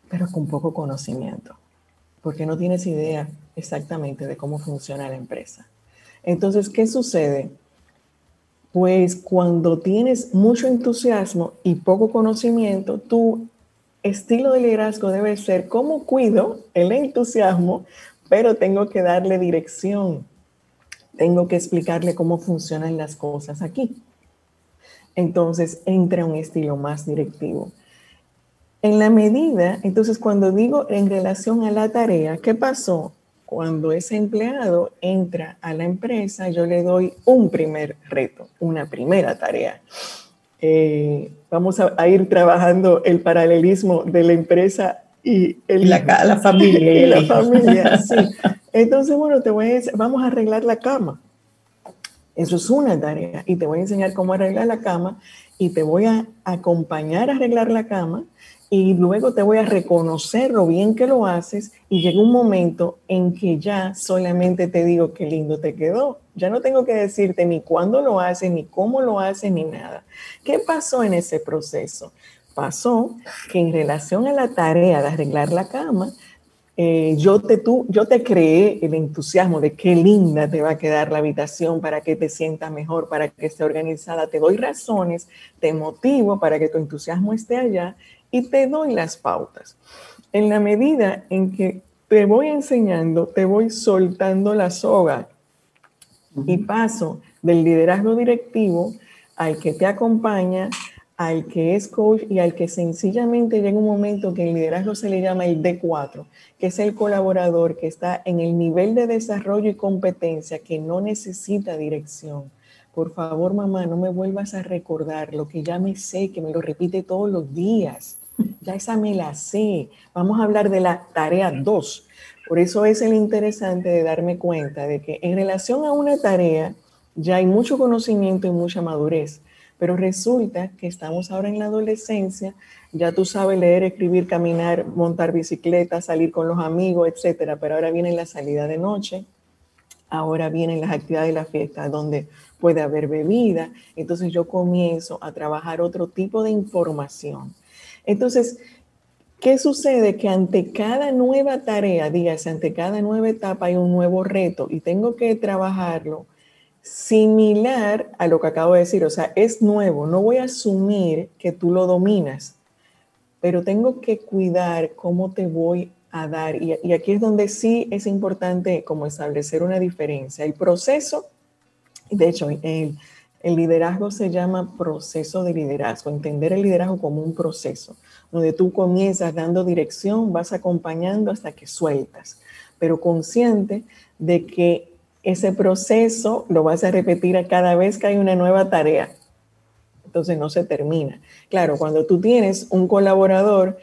pero con poco conocimiento, porque no tienes idea exactamente de cómo funciona la empresa. Entonces, ¿qué sucede? Pues cuando tienes mucho entusiasmo y poco conocimiento, tu estilo de liderazgo debe ser cómo cuido el entusiasmo, pero tengo que darle dirección. Tengo que explicarle cómo funcionan las cosas aquí. Entonces entra un estilo más directivo. En la medida, entonces cuando digo en relación a la tarea, ¿qué pasó? Cuando ese empleado entra a la empresa, yo le doy un primer reto, una primera tarea. Eh, vamos a, ir trabajando el paralelismo de la empresa y la, la, familia. Y la familia, (laughs) sí. Entonces, bueno, te voy a decir, vamos a arreglar la cama. Eso es una tarea y te voy a enseñar cómo arreglar la cama y te voy a acompañar a arreglar la cama y luego te voy a reconocer lo bien que lo haces y llega un momento en que ya solamente te digo qué lindo te quedó. Ya no tengo que decirte ni cuándo lo haces, ni cómo lo haces, ni nada. ¿Qué pasó en ese proceso? pasó que en relación a la tarea de arreglar la cama, eh, yo, te, tú, yo te creé el entusiasmo de qué linda te va a quedar la habitación para que te sientas mejor, para que esté organizada. Te doy razones, te motivo para que tu entusiasmo esté allá y te doy las pautas. En la medida en que te voy enseñando, te voy soltando la soga y paso del liderazgo directivo al que te acompaña, al que es coach y al que sencillamente llega un momento que el liderazgo se le llama el D4, que es el colaborador que está en el nivel de desarrollo y competencia que no necesita dirección. Por favor, mamá, no me vuelvas a recordar lo que ya me sé, que me lo repite todos los días. Ya esa me la sé. Vamos a hablar de la tarea 2. Por eso es el interesante de darme cuenta de que en relación a una tarea ya hay mucho conocimiento y mucha madurez pero resulta que estamos ahora en la adolescencia, ya tú sabes leer, escribir, caminar, montar bicicleta, salir con los amigos, etcétera, pero ahora viene la salida de noche, ahora vienen las actividades de la fiesta donde puede haber bebida, entonces yo comienzo a trabajar otro tipo de información. Entonces, ¿qué sucede? Que ante cada nueva tarea, dígase, ante cada nueva etapa hay un nuevo reto y tengo que trabajarlo similar a lo que acabo de decir, o sea, es nuevo, no voy a asumir que tú lo dominas, pero tengo que cuidar cómo te voy a dar. Y, aquí es donde sí es importante como establecer una diferencia. El proceso, de hecho, el, el liderazgo se llama proceso de liderazgo, entender el liderazgo como un proceso, donde tú comienzas dando dirección, vas acompañando hasta que sueltas, pero consciente de que ese proceso lo vas a repetir a cada vez que hay una nueva tarea. Entonces no se termina. Claro, cuando tú tienes un colaborador,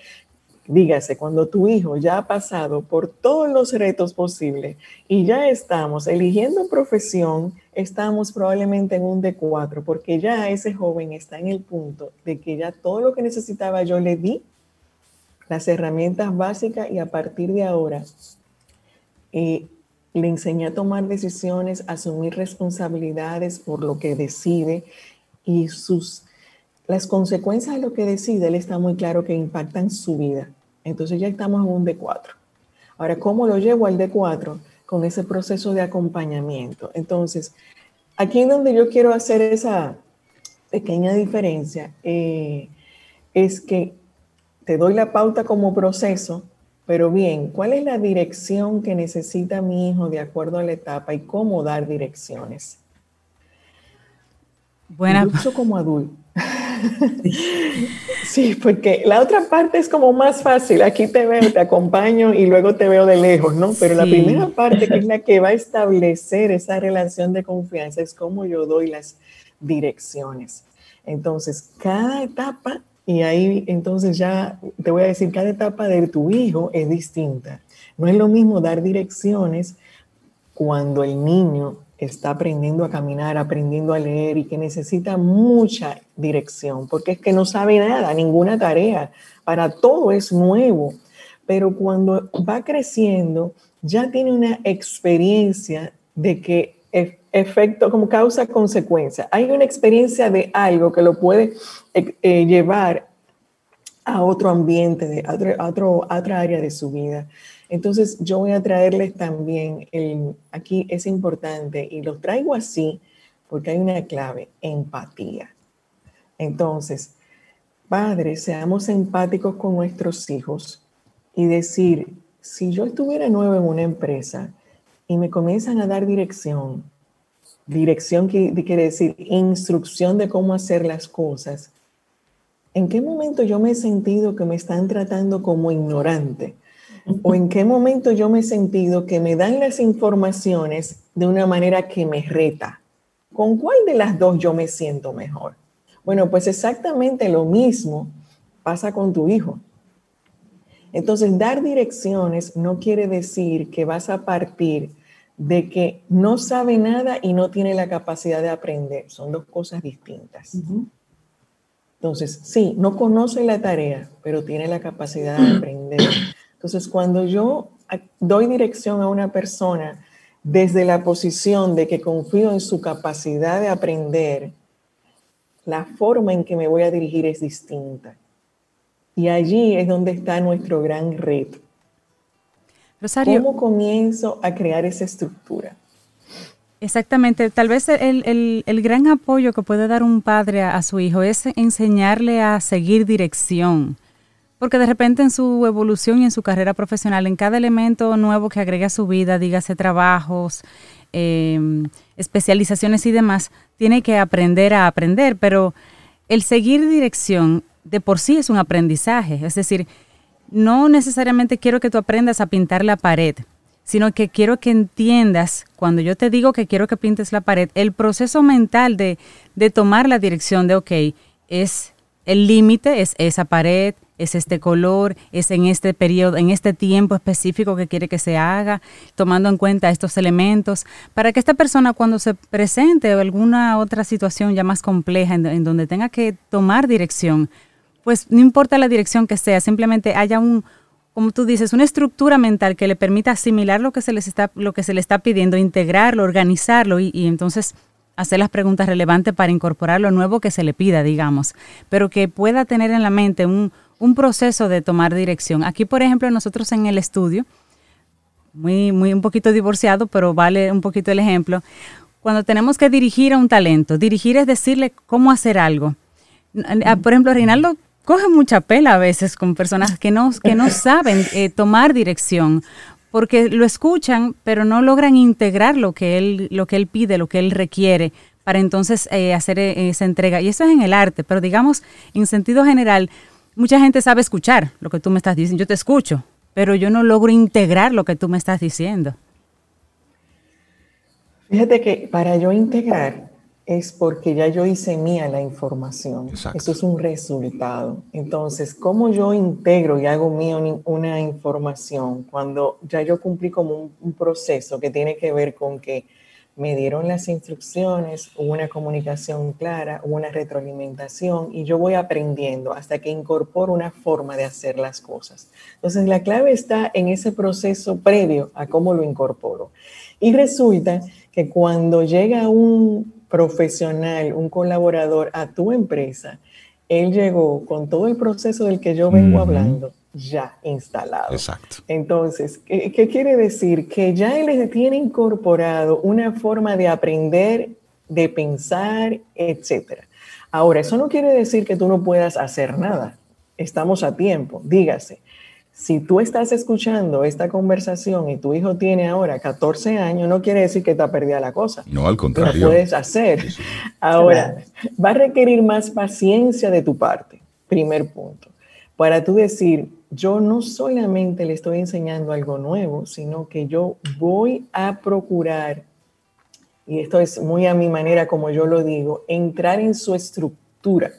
dígase, cuando tu hijo ya ha pasado por todos los retos posibles y ya estamos eligiendo profesión, estamos probablemente en un D4, porque ya ese joven está en el punto de que ya todo lo que necesitaba yo le di, las herramientas básicas y a partir de ahora eh, le enseñé a tomar decisiones, asumir responsabilidades por lo que decide y sus, las consecuencias de lo que decide, él está muy claro que impactan su vida. Entonces ya estamos en un D4. Ahora, ¿cómo lo llevo al D4? Con ese proceso de acompañamiento. Entonces, aquí en donde yo quiero hacer esa pequeña diferencia, eh, es que te doy la pauta como proceso, pero bien, ¿cuál es la dirección que necesita mi hijo de acuerdo a la etapa y cómo dar direcciones? Buena. Incluso como adulto. Sí, porque la otra parte es como más fácil. Aquí te veo, te acompaño y luego te veo de lejos, ¿no? Pero la primera parte, que es la que va a establecer esa relación de confianza, es cómo yo doy las direcciones. Entonces, cada etapa y ahí entonces ya te voy a decir, cada etapa de tu hijo es distinta. No es lo mismo dar direcciones cuando el niño está aprendiendo a caminar, aprendiendo a leer y que necesita mucha dirección, porque es que no sabe nada, ninguna tarea, para todo es nuevo. Pero cuando va creciendo, ya tiene una experiencia de que efecto, como causa-consecuencia. Hay una experiencia de algo que lo puede eh, eh, llevar a otro ambiente, de, a, otro, otra área de su vida. Entonces, yo voy a traerles también, el, aquí es importante, y lo traigo así porque hay una clave, empatía. Entonces, padres, seamos empáticos con nuestros hijos y decir, si yo estuviera nuevo en una empresa y me comienzan a dar dirección, dirección que quiere decir instrucción de cómo hacer las cosas, ¿en qué momento yo me he sentido que me están tratando como ignorante? ¿O en qué momento yo me he sentido que me dan las informaciones de una manera que me reta? ¿Con cuál de las dos yo me siento mejor? Bueno, pues exactamente lo mismo pasa con tu hijo. Entonces, dar direcciones no quiere decir que vas a partir de que no sabe nada y no tiene la capacidad de aprender. Son dos cosas distintas. Entonces, sí, no conoce la tarea, pero tiene la capacidad de aprender. Entonces, cuando yo doy dirección a una persona desde la posición de que confío en su capacidad de aprender, la forma en que me voy a dirigir es distinta. Y allí es donde está nuestro gran reto. Rosario, ¿Cómo comienzo a crear esa estructura? Exactamente, tal vez el, gran apoyo que puede dar un padre a, su hijo es enseñarle a seguir dirección, porque de repente en su evolución y en su carrera profesional, en cada elemento nuevo que agrega a su vida, dígase trabajos, em, especializaciones y demás, tiene que aprender a aprender, pero el seguir dirección de por sí es un aprendizaje, es decir, no necesariamente quiero que tú aprendas a pintar la pared, sino que quiero que entiendas, cuando yo te digo que quiero que pintes la pared, el proceso mental de, de tomar la dirección de, ok, es el límite, es esa pared, es este color, es en este periodo, en este tiempo específico que quiere que se haga, tomando en cuenta estos elementos, para que esta persona cuando se presente alguna otra situación ya más compleja en, donde tenga que tomar dirección, pues no importa la dirección que sea, simplemente haya un, como tú dices, una estructura mental que le permita asimilar lo que se les está, lo que se le está pidiendo, integrarlo, organizarlo y, entonces hacer las preguntas relevantes para incorporar lo nuevo que se le pida, digamos, pero que pueda tener en la mente un, un proceso de tomar dirección. Aquí, por ejemplo, nosotros en el estudio, muy, muy un poquito divorciado, pero vale un poquito el ejemplo, cuando tenemos que dirigir a un talento, dirigir es decirle cómo hacer algo. Por ejemplo, Reinaldo coge mucha pela a veces con personas que no, que no (laughs) saben eh, tomar dirección, porque lo escuchan, pero no logran integrar lo que él, lo que él pide, lo que él requiere para entonces eh, hacer eh, esa entrega. Y eso es en el arte, pero digamos, en sentido general, mucha gente sabe escuchar lo que tú me estás diciendo. Yo te escucho, pero yo no logro integrar lo que tú me estás diciendo. Fíjate que para yo integrar, es porque ya yo hice mía la información. Eso es un resultado. Entonces, ¿cómo yo integro y hago mía una información cuando ya yo cumplí como un, proceso que tiene que ver con que me dieron las instrucciones, hubo una comunicación clara, hubo una retroalimentación y yo voy aprendiendo hasta que incorporo una forma de hacer las cosas. Entonces, la clave está en ese proceso previo a cómo lo incorporo. Y resulta que cuando llega un profesional, un colaborador a tu empresa, él llegó con todo el proceso del que yo vengo hablando ya instalado. Exacto. Entonces, ¿qué, ¿qué, quiere decir? Que ya él tiene incorporado una forma de aprender, de pensar, etcétera. Ahora, eso no quiere decir que tú no puedas hacer nada. Estamos a tiempo, dígase. Si tú estás escuchando esta conversación y tu hijo tiene ahora 14 años, no quiere decir que está perdida la cosa. No, al contrario. Lo puedes hacer. Ahora, va a requerir más paciencia de tu parte, primer punto, para tú decir, yo no solamente le estoy enseñando algo nuevo, sino que yo voy a procurar, y esto es muy a mi manera como yo lo digo, entrar en su estructura.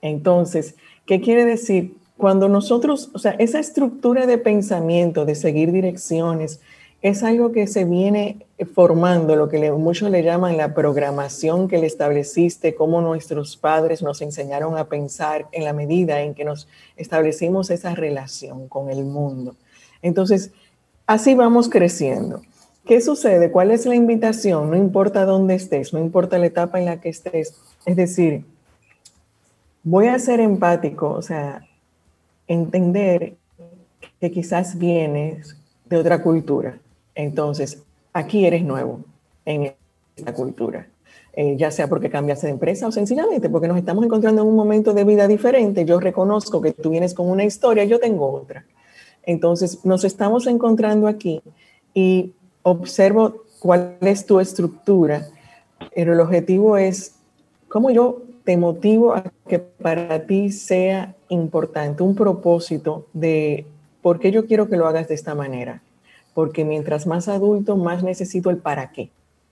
Entonces, ¿qué quiere decir? Cuando nosotros, o sea, esa estructura de pensamiento, de seguir direcciones, es algo que se viene formando, lo que muchos le llaman la programación que le estableciste, cómo nuestros padres nos enseñaron a pensar en la medida en que nos establecimos esa relación con el mundo. Entonces, así vamos creciendo. ¿Qué sucede? ¿Cuál es la invitación? No importa dónde estés, no importa la etapa en la que estés. Es decir, voy a ser empático, o sea, entender que quizás vienes de otra cultura. Entonces, aquí eres nuevo en esta cultura. Eh, ya sea porque cambiaste de empresa o sencillamente porque nos estamos encontrando en un momento de vida diferente. Yo reconozco que tú vienes con una historia, yo tengo otra. Entonces, nos estamos encontrando aquí y observo cuál es tu estructura, pero el objetivo es cómo yo te motivo a que para ti sea importante un propósito de por qué yo quiero que lo hagas de esta manera. Porque mientras más adulto, más necesito el para qué.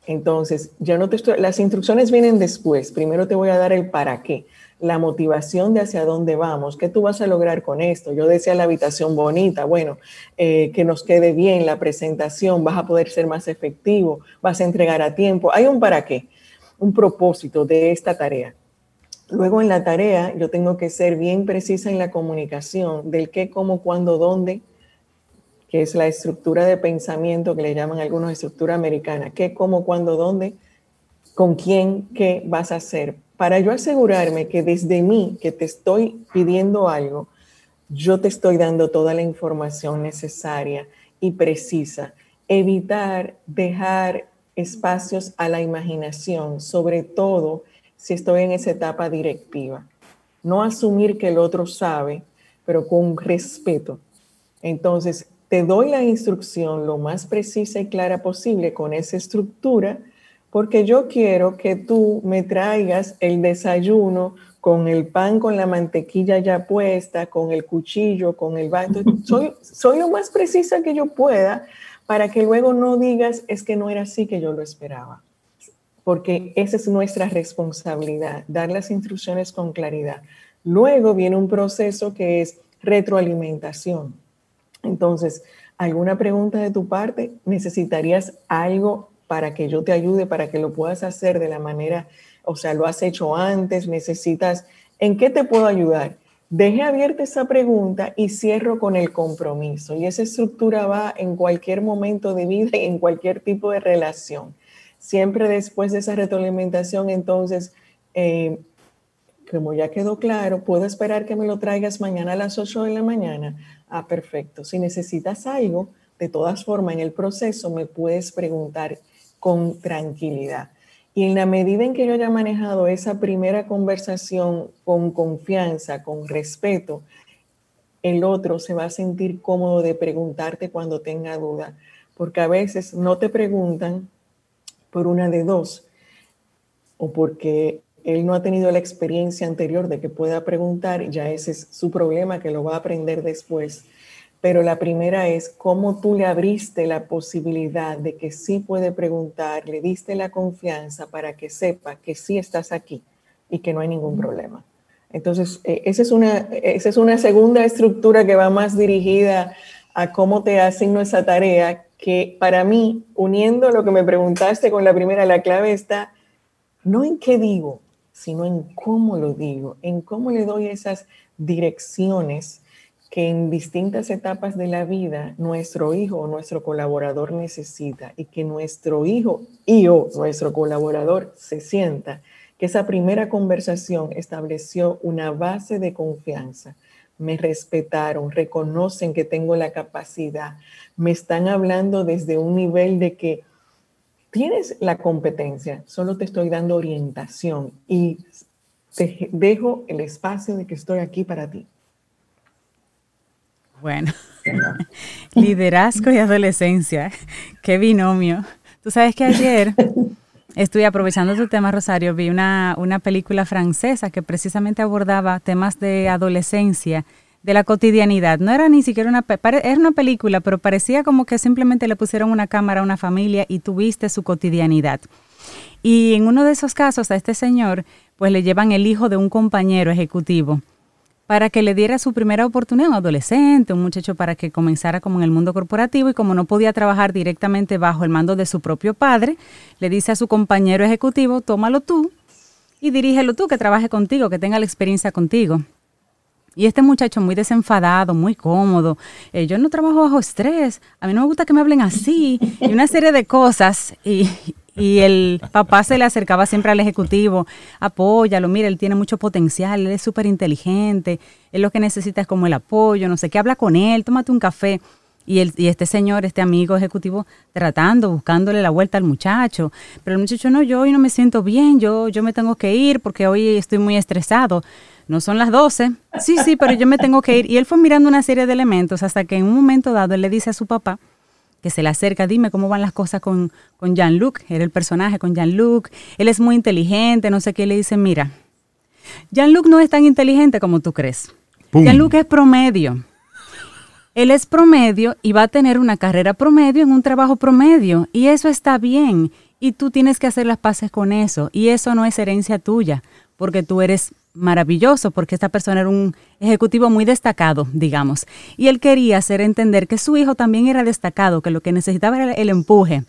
Entonces, ya no te estoy, las instrucciones vienen después. Primero te voy a dar el para qué, la motivación de hacia dónde vamos, qué tú vas a lograr con esto. Yo decía la habitación bonita, bueno, eh, que nos quede bien la presentación, vas a poder ser más efectivo, vas a entregar a tiempo. Hay un para qué, un propósito de esta tarea. Luego en la tarea yo tengo que ser bien precisa en la comunicación del qué, cómo, cuándo, dónde, que es la estructura de pensamiento que le llaman algunos estructura americana. ¿Qué, cómo, cuándo, dónde? ¿Con quién? ¿Qué vas a hacer? Para yo asegurarme que desde mí, que te estoy pidiendo algo, yo te estoy dando toda la información necesaria y precisa. Evitar dejar espacios a la imaginación, sobre todo si estoy en esa etapa directiva. No asumir que el otro sabe, pero con respeto. Entonces, te doy la instrucción lo más precisa y clara posible con esa estructura, porque yo quiero que tú me traigas el desayuno con el pan con la mantequilla ya puesta, con el cuchillo, con el vaso. (laughs) Soy, soy lo más precisa que yo pueda para que luego no digas es que no era así que yo lo esperaba. Porque esa es nuestra responsabilidad, dar las instrucciones con claridad. Luego viene un proceso que es retroalimentación. Entonces, ¿alguna pregunta de tu parte? ¿Necesitarías algo para que yo te ayude, para que lo puedas hacer de la manera, o sea, lo has hecho antes, necesitas, ¿en qué te puedo ayudar? Deje abierta esa pregunta y cierro con el compromiso. Y esa estructura va en cualquier momento de vida y en cualquier tipo de relación. Siempre después de esa retroalimentación, entonces, eh, como ya quedó claro, puedo esperar que me lo traigas mañana a las 8 de la mañana. Ah, perfecto. Si necesitas algo, de todas formas, en el proceso me puedes preguntar con tranquilidad. Y en la medida en que yo haya manejado esa primera conversación con confianza, con respeto, el otro se va a sentir cómodo de preguntarte cuando tenga duda, porque a veces no te preguntan por una de dos, o porque él no ha tenido la experiencia anterior de que pueda preguntar, ya ese es su problema que lo va a aprender después pero la primera es cómo tú le abriste la posibilidad de que sí puede preguntar, le diste la confianza para que sepa que sí estás aquí y que no hay ningún problema. Entonces, eh, esa, es una, esa es una segunda estructura que va más dirigida a cómo te asigno esa tarea, que para mí, uniendo lo que me preguntaste con la primera, la clave está no en qué digo, sino en cómo lo digo, en cómo le doy esas direcciones que en distintas etapas de la vida nuestro hijo o nuestro colaborador necesita y que nuestro hijo y o nuestro colaborador se sienta que esa primera conversación estableció una base de confianza. Me respetaron, reconocen que tengo la capacidad, me están hablando desde un nivel de que tienes la competencia, solo te estoy dando orientación y te dejo el espacio de que estoy aquí para ti. Bueno, (laughs) liderazgo y adolescencia, (laughs) qué binomio. Tú sabes que ayer, (laughs) estoy aprovechando tu tema, Rosario, vi una, una película francesa que precisamente abordaba temas de adolescencia, de la cotidianidad. No era ni siquiera una, era una película, pero parecía como que simplemente le pusieron una cámara a una familia y tuviste su cotidianidad. Y en uno de esos casos a este señor, pues le llevan el hijo de un compañero ejecutivo para que le diera su primera oportunidad, un adolescente, un muchacho para que comenzara como en el mundo corporativo y como no podía trabajar directamente bajo el mando de su propio padre, le dice a su compañero ejecutivo, tómalo tú y dirígelo tú, que trabaje contigo, que tenga la experiencia contigo. Y este muchacho muy desenfadado, muy cómodo, eh, yo no trabajo bajo estrés, a mí no me gusta que me hablen así, y una serie de cosas. Y, y el papá se le acercaba siempre al ejecutivo, apóyalo, mira, él tiene mucho potencial, él es súper inteligente, él lo que necesita es como el apoyo, no sé qué, habla con él, tómate un café. Y, el, y este señor, este amigo ejecutivo, tratando, buscándole la vuelta al muchacho. Pero el muchacho, no, yo hoy no me siento bien, yo, yo me tengo que ir porque hoy estoy muy estresado. No son las 12. Sí, sí, pero yo me tengo que ir. Y él fue mirando una serie de elementos hasta que en un momento dado él le dice a su papá, que se le acerca, dime cómo van las cosas con, con Jean-Luc, era el personaje con Jean-Luc, él es muy inteligente, no sé qué, le dice, mira, Jean-Luc no es tan inteligente como tú crees. Jean-Luc es promedio. Él es promedio y va a tener una carrera promedio en un trabajo promedio y eso está bien y tú tienes que hacer las paces con eso y eso no es herencia tuya porque tú eres maravilloso porque esta persona era un ejecutivo muy destacado, digamos, y él quería hacer entender que su hijo también era destacado, que lo que necesitaba era el empuje.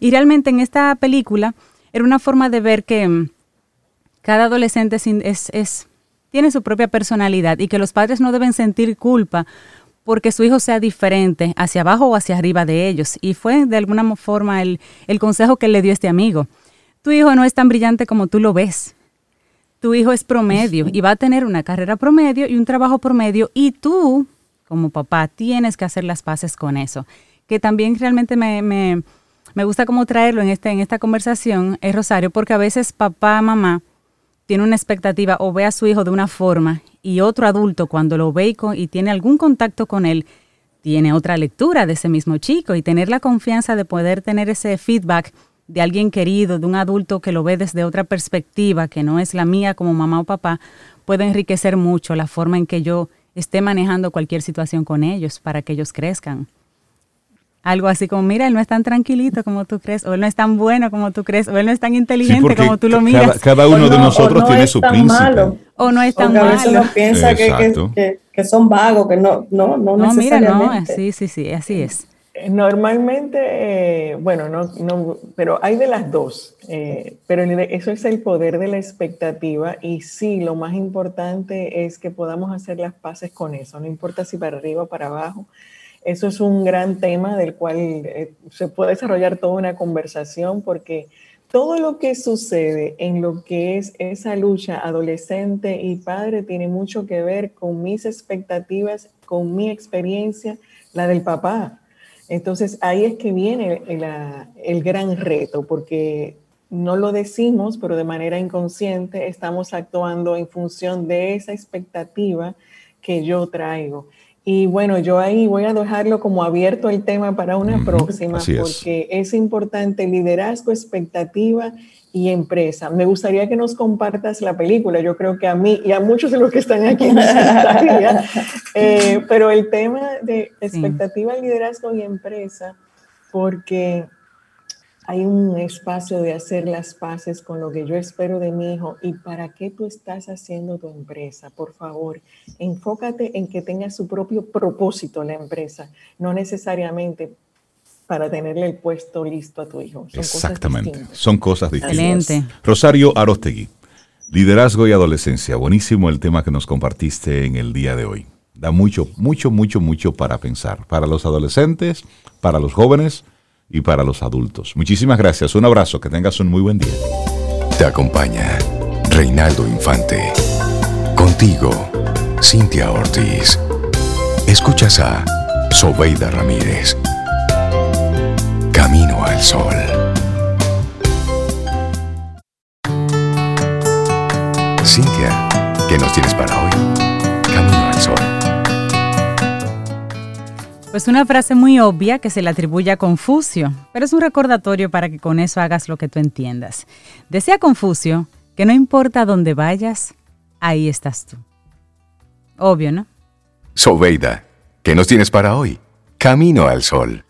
Y realmente en esta película era una forma de ver que mm, cada adolescente es, es, tiene su propia personalidad y que los padres no deben sentir culpa porque su hijo sea diferente hacia abajo o hacia arriba de ellos. Y fue de alguna forma el, el consejo que le dio este amigo. Tu hijo no es tan brillante como tú lo ves tu hijo es promedio y va a tener una carrera promedio y un trabajo promedio y tú, como papá, tienes que hacer las paces con eso. Que también realmente me, me, me gusta como traerlo en, este, en esta conversación, es Rosario, porque a veces papá, mamá, tiene una expectativa o ve a su hijo de una forma y otro adulto cuando lo ve y, tiene algún contacto con él, tiene otra lectura de ese mismo chico y tener la confianza de poder tener ese feedback de alguien querido, de un adulto que lo ve desde otra perspectiva, que no es la mía como mamá o papá, puede enriquecer mucho la forma en que yo esté manejando cualquier situación con ellos para que ellos crezcan algo así como, mira, él no es tan tranquilito como tú crees, o él no es tan bueno como tú crees, o él no es tan inteligente como tú lo miras. Cada, uno de nosotros tiene su príncipe. O no es tan malo. A veces uno piensa que, que, son vagos, que no, no, no, no mira, no, sí, sí, sí, así es. Normalmente, eh, bueno, no, no, pero hay de las dos, eh, pero eso es el poder de la expectativa y sí, lo más importante es que podamos hacer las paces con eso, no importa si para arriba o para abajo, eso es un gran tema del cual eh, se puede desarrollar toda una conversación porque todo lo que sucede en lo que es esa lucha adolescente y padre tiene mucho que ver con mis expectativas, con mi experiencia, la del papá. Entonces ahí es que viene el gran reto, porque no lo decimos, pero de manera inconsciente estamos actuando en función de esa expectativa que yo traigo. Y bueno, yo ahí voy a dejarlo como abierto el tema para una próxima, porque es. importante liderazgo, expectativa y empresa. Me gustaría que nos compartas la película. Yo creo que a mí y a muchos de los que están aquí nos gustaría. (laughs) Eh, pero el tema de expectativa, liderazgo y empresa, porque hay un espacio de hacer las paces con lo que yo espero de mi hijo y para qué tú estás haciendo tu empresa. Por favor, enfócate en que tenga su propio propósito la empresa, no necesariamente para tenerle el puesto listo a tu hijo. Exactamente, son cosas distintas. Rosario Arostegui, liderazgo y adolescencia. Buenísimo el tema que nos compartiste en el día de hoy. Da mucho, mucho, mucho, mucho para pensar. Para los adolescentes, para los jóvenes y para los adultos. Muchísimas gracias, un abrazo, que tengas un muy buen día. Te acompaña Reinaldo Infante. Contigo, Cintia Ortiz. Escuchas a Sobeida Ramírez. Camino al Sol. Cintia, ¿qué nos tienes para hoy? Camino al Sol. Pues una frase muy obvia que se le atribuye a Confucio, pero es un recordatorio para que con eso hagas lo que tú entiendas. Decía Confucio que no importa dónde vayas, ahí estás tú. Obvio, ¿no? Sobeida, ¿qué nos tienes para hoy? Camino al sol.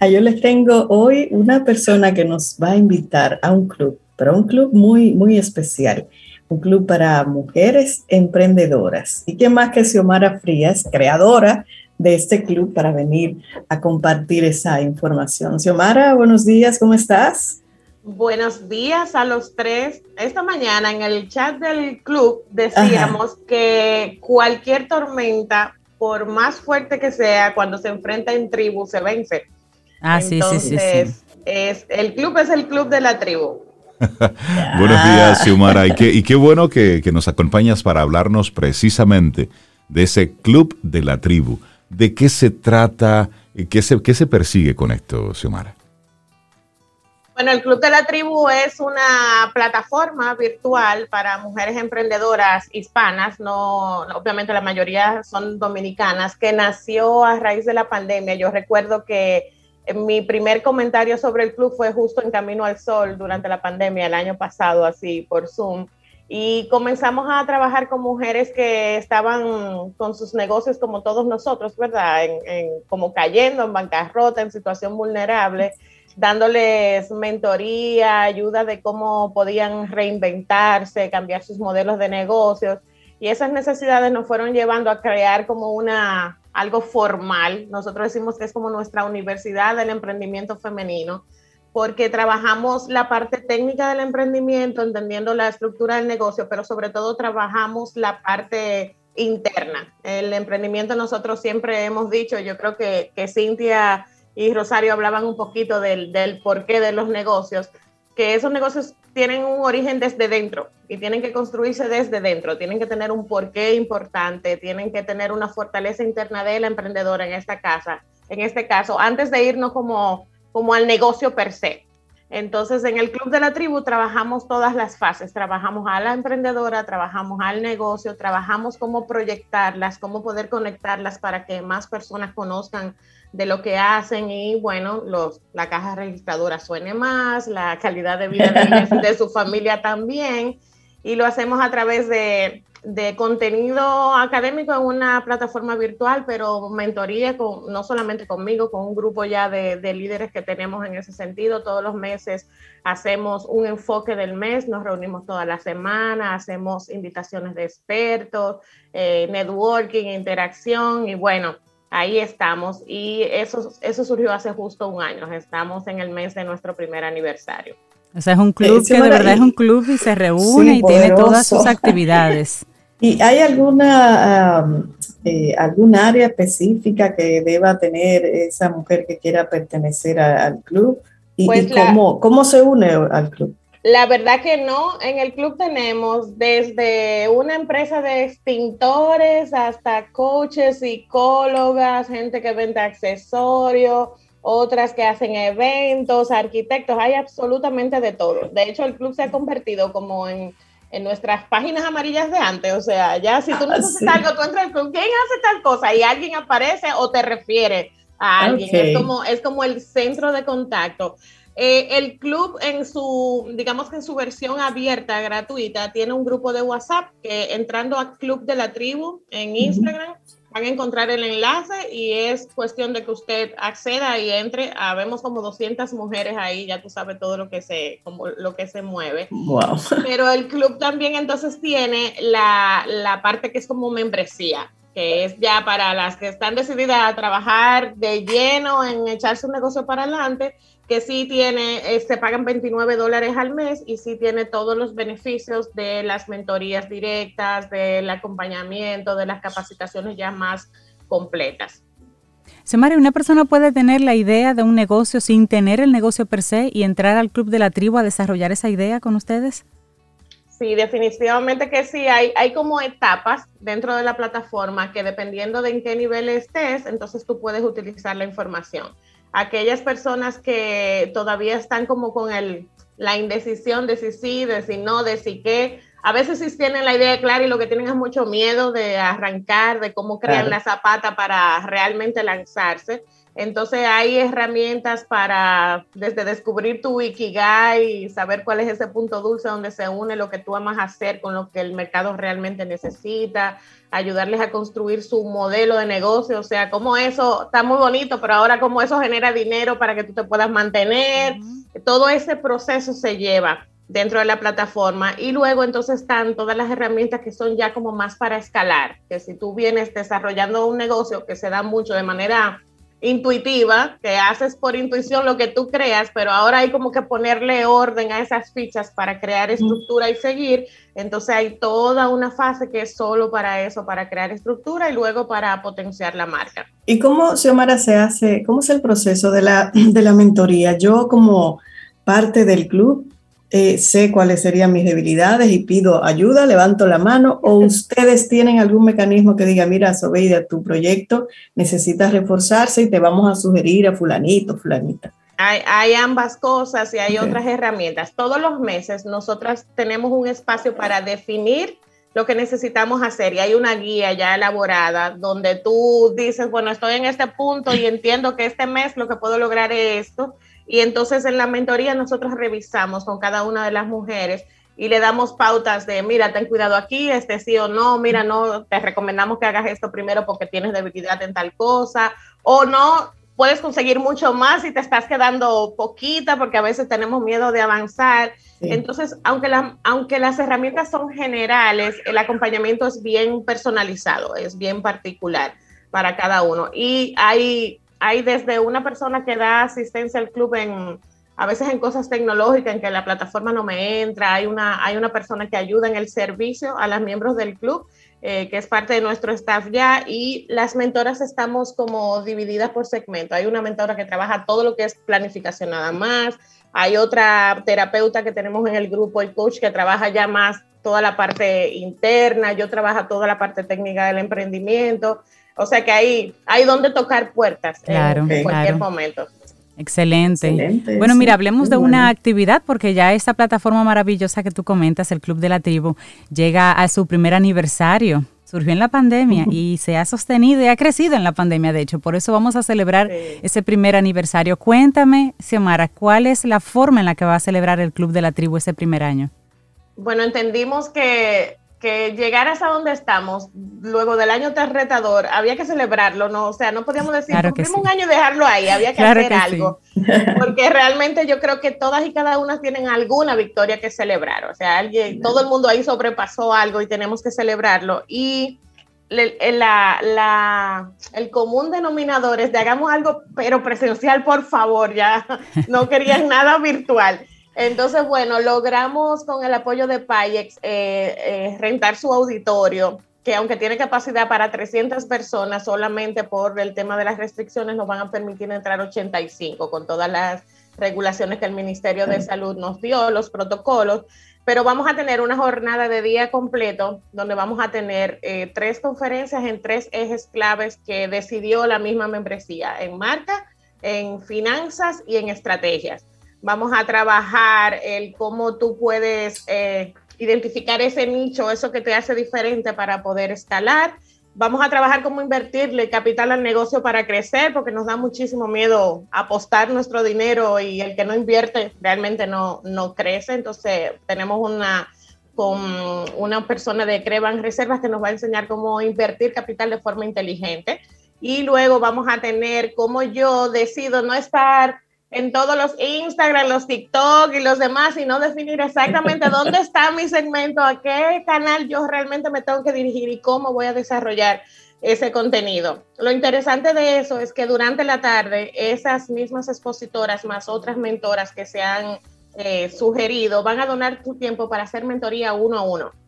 Ah, yo les tengo hoy una persona que nos va a invitar a un club, pero un club muy, muy especial un club para mujeres emprendedoras. ¿Y qué más que Xiomara Frías, creadora de este club para venir a compartir esa información. Xiomara, buenos días, ¿cómo estás? Buenos días a los tres. Esta mañana en el chat del club decíamos que cualquier tormenta, por más fuerte que sea, cuando se enfrenta en tribu, se vence. Ah, sí, sí, sí, Es, el club es el club de la tribu. (laughs) Buenos días, Xiomara. Y qué, y qué bueno que, que nos acompañas para hablarnos precisamente de ese club de la tribu. ¿De qué se trata? ¿Qué se, qué se persigue con esto, Xiomara? Bueno, el Club de la Tribu es una plataforma virtual para mujeres emprendedoras hispanas, no, obviamente la mayoría son dominicanas, que nació a raíz de la pandemia. Yo recuerdo que mi primer comentario sobre el club fue justo en Camino al Sol durante la pandemia el año pasado, así por Zoom y comenzamos a trabajar con mujeres que estaban con sus negocios como todos nosotros, ¿verdad? En, como cayendo en bancarrota, en situación vulnerable, dándoles mentoría, ayuda de cómo podían reinventarse, cambiar sus modelos de negocios. Y esas necesidades nos fueron llevando a crear como una algo formal. Nosotros decimos que es como nuestra universidad del emprendimiento femenino porque trabajamos la parte técnica del emprendimiento, entendiendo la estructura del negocio, pero sobre todo trabajamos la parte interna. El emprendimiento nosotros siempre hemos dicho, yo creo que, que Cintia y Rosario hablaban un poquito del, del porqué de los negocios, que esos negocios tienen un origen desde dentro y tienen que construirse desde dentro, tienen que tener un porqué importante, tienen que tener una fortaleza interna de la emprendedora en esta casa, en este caso, antes de irnos como, como al negocio per se. Entonces, en el Club de la Tribu trabajamos todas las fases, trabajamos a la emprendedora, trabajamos al negocio, trabajamos cómo proyectarlas, cómo poder conectarlas para que más personas conozcan de lo que hacen y bueno, los, la caja registradora suene más, la calidad de vida de, de su familia también y lo hacemos a través de de contenido académico en una plataforma virtual, pero mentoría con, no solamente conmigo, con un grupo ya de, líderes que tenemos en ese sentido. Todos los meses hacemos un enfoque del mes, nos reunimos toda la semana, hacemos invitaciones de expertos, eh, networking, interacción y bueno, ahí estamos. Y eso, eso surgió hace justo un año. Estamos en el mes de nuestro primer aniversario. O sea, es un club que de verdad es un club y se reúne y tiene todas sus actividades. (laughs) ¿Y hay alguna, eh, algún área específica que deba tener esa mujer que quiera pertenecer al club? ¿Y, pues cómo, cómo se une al club? La verdad que no, en el club tenemos desde una empresa de extintores hasta coaches, psicólogas, gente que vende accesorios, otras que hacen eventos, arquitectos, hay absolutamente de todo. De hecho, el club se ha convertido como en en nuestras páginas amarillas de antes. O sea, ya si tú necesitas algo, tú entras con quién hace tal cosa y alguien aparece o te refiere a alguien. Es, como, es como el centro de contacto. Eh, el club en su, digamos que en su versión abierta, gratuita, tiene un grupo de WhatsApp que entrando a Club de la Tribu en Instagram, van a encontrar el enlace y es cuestión de que usted acceda y entre. Habemos como 200 mujeres ahí, ya tú sabes todo lo que se, como lo que se mueve. Wow. Pero el club también entonces tiene la, la parte que es como membresía que es ya para las que están decididas a trabajar de lleno en echarse un negocio para adelante, que sí tiene, eh, se pagan 29 dólares al mes y sí tiene todos los beneficios de las mentorías directas, del acompañamiento, de las capacitaciones ya más completas. Semari, ¿una persona puede tener la idea de un negocio sin tener el negocio per se y entrar al club de la tribu a desarrollar esa idea con ustedes? Sí, definitivamente que sí. Hay, hay como etapas dentro de la plataforma que dependiendo de en qué nivel estés, entonces tú puedes utilizar la información aquellas personas que todavía están como con el, la indecisión de si sí, de si no, de si qué. A veces sí tienen la idea clara y lo que tienen es mucho miedo de arrancar, de cómo crear la zapata para realmente lanzarse. Entonces hay herramientas para desde descubrir tu Ikigai y saber cuál es ese punto dulce donde se une lo que tú amas hacer con lo que el mercado realmente necesita, ayudarles a construir su modelo de negocio, o sea, cómo eso está muy bonito, pero ahora cómo eso genera dinero para que tú te puedas mantener. Todo ese proceso se lleva dentro de la plataforma y luego entonces están todas las herramientas que son ya como más para escalar, que si tú vienes desarrollando un negocio que se da mucho de manera intuitiva, que haces por intuición lo que tú creas, pero ahora hay como que ponerle orden a esas fichas para crear estructura y seguir. Entonces hay toda una fase que es solo para eso, para crear estructura y luego para potenciar la marca. ¿Y cómo, Xiomara, se hace, cómo es el proceso de la, de la mentoría? Yo como parte del club, eh, sé cuáles serían mis debilidades y pido ayuda, levanto la mano, o ustedes tienen algún mecanismo que diga, mira, Sobeida, tu proyecto necesita reforzarse y te vamos a sugerir a fulanito, fulanita. Hay, ambas cosas y hay otras herramientas. Todos los meses nosotras tenemos un espacio para definir lo que necesitamos hacer y hay una guía ya elaborada donde tú dices, bueno, estoy en este punto y entiendo que este mes lo que puedo lograr es esto y entonces en la mentoría nosotros revisamos con cada una de las mujeres y le damos pautas de, mira, ten cuidado aquí, este sí o no, mira, no, te recomendamos que hagas esto primero porque tienes debilidad en tal cosa, o no, puedes conseguir mucho más y te estás quedando poquita porque a veces tenemos miedo de avanzar. Entonces, aunque, la, aunque las herramientas son generales, el acompañamiento es bien personalizado, es bien particular para cada uno. Y hay hay desde una persona que da asistencia al club en a veces en cosas tecnológicas en que la plataforma no me entra, hay una, hay una persona que ayuda en el servicio a los miembros del club eh, que es parte de nuestro staff ya, y las mentoras estamos como divididas por segmento. Hay una mentora que trabaja todo lo que es planificación nada más, hay otra terapeuta que tenemos en el grupo, el coach, que trabaja ya más toda la parte interna, yo trabajo toda la parte técnica del emprendimiento, o sea que hay, hay donde tocar puertas en, cualquier momento. Excelente. Bueno, mira, hablemos de una actividad porque ya esta plataforma maravillosa que tú comentas, el Club de la Tribu, llega a su primer aniversario. Surgió en la pandemia y (laughs) se ha sostenido y ha crecido en la pandemia, de hecho. Por eso vamos a celebrar ese primer aniversario. Cuéntame, Xiomara, ¿cuál es la forma en la que va a celebrar el Club de la Tribu ese primer año? Bueno, entendimos que que llegar hasta donde estamos, luego del año tan retador, había que celebrarlo, ¿no? O sea, no podíamos decir, cumplimos un año y dejarlo ahí, había que hacer algo. Porque realmente yo creo que todas y cada una tienen alguna victoria que celebrar. O sea, alguien, todo el mundo ahí sobrepasó algo y tenemos que celebrarlo. Y la, la, el común denominador es de hagamos algo, pero presencial, por favor, ya (laughs) no querían nada virtual. Entonces, bueno, logramos con el apoyo de Payex eh, eh, rentar su auditorio, que aunque tiene capacidad para 300 personas, solamente por el tema de las restricciones nos van a permitir entrar 85 con todas las regulaciones que el Ministerio de Salud nos dio, los protocolos, pero vamos a tener una jornada de día completo donde vamos a tener eh, tres conferencias en tres ejes claves que decidió la misma membresía, en marca, en finanzas y en estrategias. Vamos a trabajar el cómo tú puedes eh, identificar ese nicho, eso que te hace diferente para poder escalar. Vamos a trabajar cómo invertirle capital al negocio para crecer, porque nos da muchísimo miedo apostar nuestro dinero y el que no invierte realmente no, no crece. Entonces, tenemos una, con una persona de Creban Reservas que nos va a enseñar cómo invertir capital de forma inteligente. Y luego vamos a tener cómo yo decido no estar en todos los Instagram, los TikTok y los demás y no definir exactamente (laughs) dónde está mi segmento, a qué canal yo realmente me tengo que dirigir y cómo voy a desarrollar ese contenido. Lo interesante de eso es que durante la tarde esas mismas expositoras más otras mentoras que se han eh, sugerido van a donar su tiempo para hacer mentoría uno a uno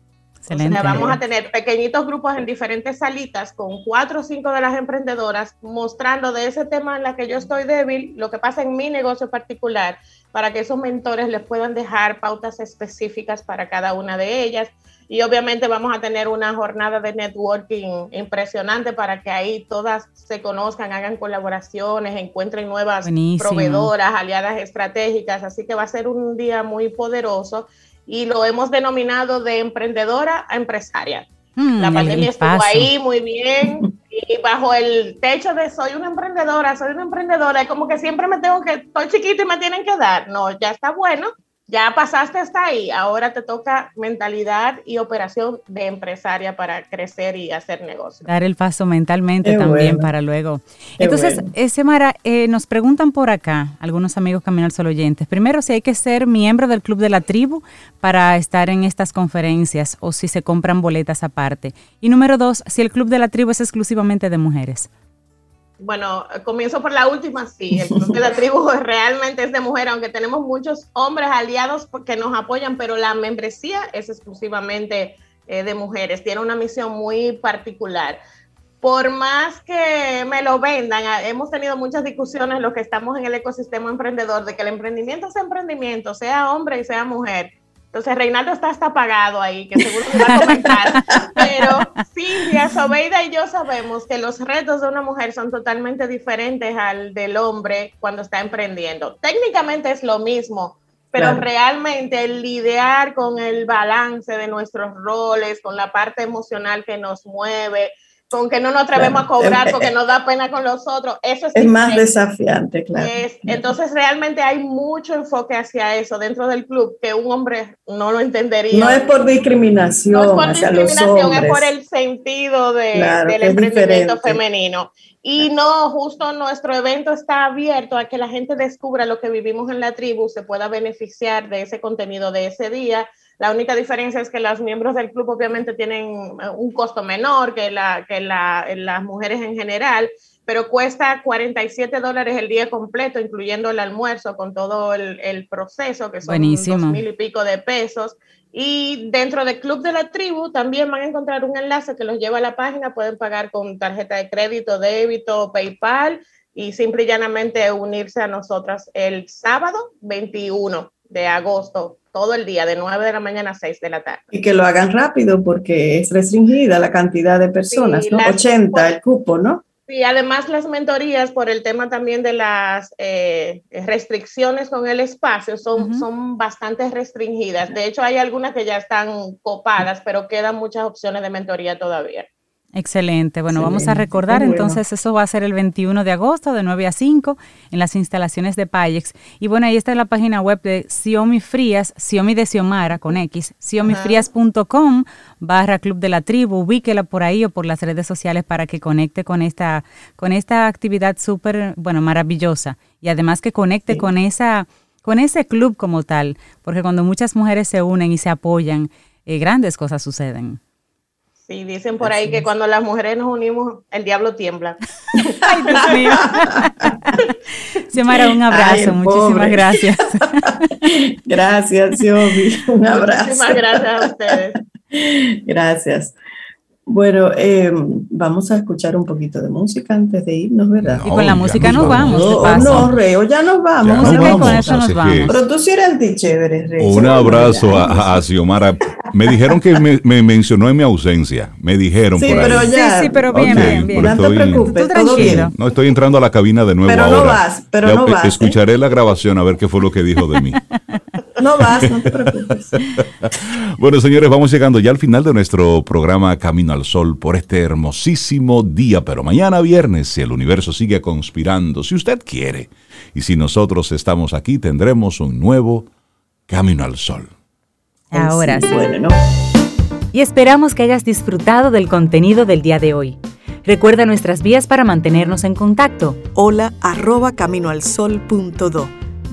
vamos a tener pequeñitos grupos en diferentes salitas con cuatro o cinco de las emprendedoras mostrando de ese tema en la que yo estoy débil, lo que pasa en mi negocio particular, para que esos mentores les puedan dejar pautas específicas para cada una de ellas. Y obviamente vamos a tener una jornada de networking impresionante para que ahí todas se conozcan, hagan colaboraciones, encuentren nuevas proveedoras, aliadas estratégicas. Así que va a ser un día muy poderoso y lo hemos denominado de emprendedora a empresaria. Mm, la pandemia estuvo ahí muy bien y bajo el techo de soy una emprendedora, soy una emprendedora, es como que siempre me tengo que, estoy chiquita y me tienen que dar. No, ya está bueno, ya pasaste hasta ahí, ahora te toca mentalidad y operación de empresaria para crecer y hacer negocio. Dar el paso mentalmente también para luego. Entonces, bueno. eh, nos preguntan por acá, algunos amigos Camino al Sol oyentes, primero si hay que ser miembro del Club de la Tribu para estar en estas conferencias o si se compran boletas aparte. Y número dos, si el Club de la Tribu es exclusivamente de mujeres. Bueno, comienzo por la última, sí, el club de la (laughs) tribu realmente es de mujer, aunque tenemos muchos hombres aliados que nos apoyan, pero la membresía es exclusivamente eh, de mujeres, tiene una misión muy particular. Por más que me lo vendan, hemos tenido muchas discusiones los que estamos en el ecosistema emprendedor de que el emprendimiento es emprendimiento, sea hombre y sea mujer entonces, Reinaldo está hasta apagado ahí, que seguro me va a comentar. (laughs) Pero Silvia, Sobeida y yo sabemos que los retos de una mujer son totalmente diferentes al del hombre cuando está emprendiendo. Técnicamente es lo mismo, pero realmente el lidiar con el balance de nuestros roles, con la parte emocional que nos mueve, con que no nos atrevemos a cobrar porque nos da pena con los otros. Eso es, más desafiante, claro. entonces realmente hay mucho enfoque hacia eso dentro del club que un hombre no lo entendería. No es por discriminación. No es por discriminación, es por el sentido de, del emprendimiento femenino. Y no, justo nuestro evento está abierto a que la gente descubra lo que vivimos en la tribu, se pueda beneficiar de ese contenido de ese día la única diferencia es que los miembros del club obviamente tienen eh, un costo menor que, la, que la, las mujeres en general, pero cuesta 47 dólares el día completo, incluyendo el almuerzo con todo el, el proceso, que son dos mil y pico de pesos. Y dentro del Club de la Tribu también van a encontrar un enlace que los lleva a la página. Pueden pagar con tarjeta de crédito, débito, PayPal y simple y llanamente unirse a nosotras el sábado 21 de agosto, todo el día, de 9 de la mañana a 6 de la tarde. Y que lo hagan rápido porque es restringida la cantidad de personas, ¿no? 80 el cupo, ¿no? Sí, además las mentorías por el tema también de las eh, restricciones con el espacio son, son bastante restringidas. De hecho, hay algunas que ya están copadas, pero quedan muchas opciones de mentoría todavía. Excelente. Bueno, vamos a recordar entonces, eso va a ser el 21 de agosto de 9 a 5 en las instalaciones de Payex. Y bueno, ahí está la página web de Xiaomi Frías, Xiaomi de Xiomara con X, xiomifrías.com barra Club de la Tribu. Ubíquela por ahí o por las redes sociales para que conecte con esta, con esta actividad súper, bueno, maravillosa. Y además que conecte con esa con ese club como tal, porque cuando muchas mujeres se unen y se apoyan, eh, grandes cosas suceden. Sí, dicen por ahí que cuando las mujeres nos unimos, el diablo tiembla. (laughs) Ay, Dios mío. (laughs) Xiomara, un abrazo, muchísimas gracias. (laughs) gracias, Xiomara, un abrazo. Muchísimas gracias a ustedes. Gracias. Bueno, eh, vamos a escuchar un poquito de música antes de irnos, ¿verdad? y con la música nos, vamos. No, no, Reo, ya nos vamos. música y con eso nos vamos. Pero tú sí eres antichévere, Reo. Un abrazo a, a, Xiomara. Me dijeron que me, me, mencionó en mi ausencia. Me dijeron sí, por ahí. Pero ya, sí, sí, pero bien, okay, bien, bien. No te preocupes, todo bien. No estoy entrando a la cabina de nuevo pero ahora. no vas, pero ya, no vas. Escucharé ¿eh? la grabación a ver qué fue lo que dijo de mí. (laughs) No vas, no te preocupes. (laughs) bueno, señores, vamos llegando ya al final de nuestro programa Camino al Sol por este hermosísimo día, pero mañana viernes, si el universo sigue conspirando, si usted quiere, y si nosotros estamos aquí, tendremos un nuevo Camino al Sol. Ahora sí. Bueno, ¿no? Y esperamos que hayas disfrutado del contenido del día de hoy. Recuerda nuestras vías para mantenernos en contacto. Hola arroba caminoalsol.do.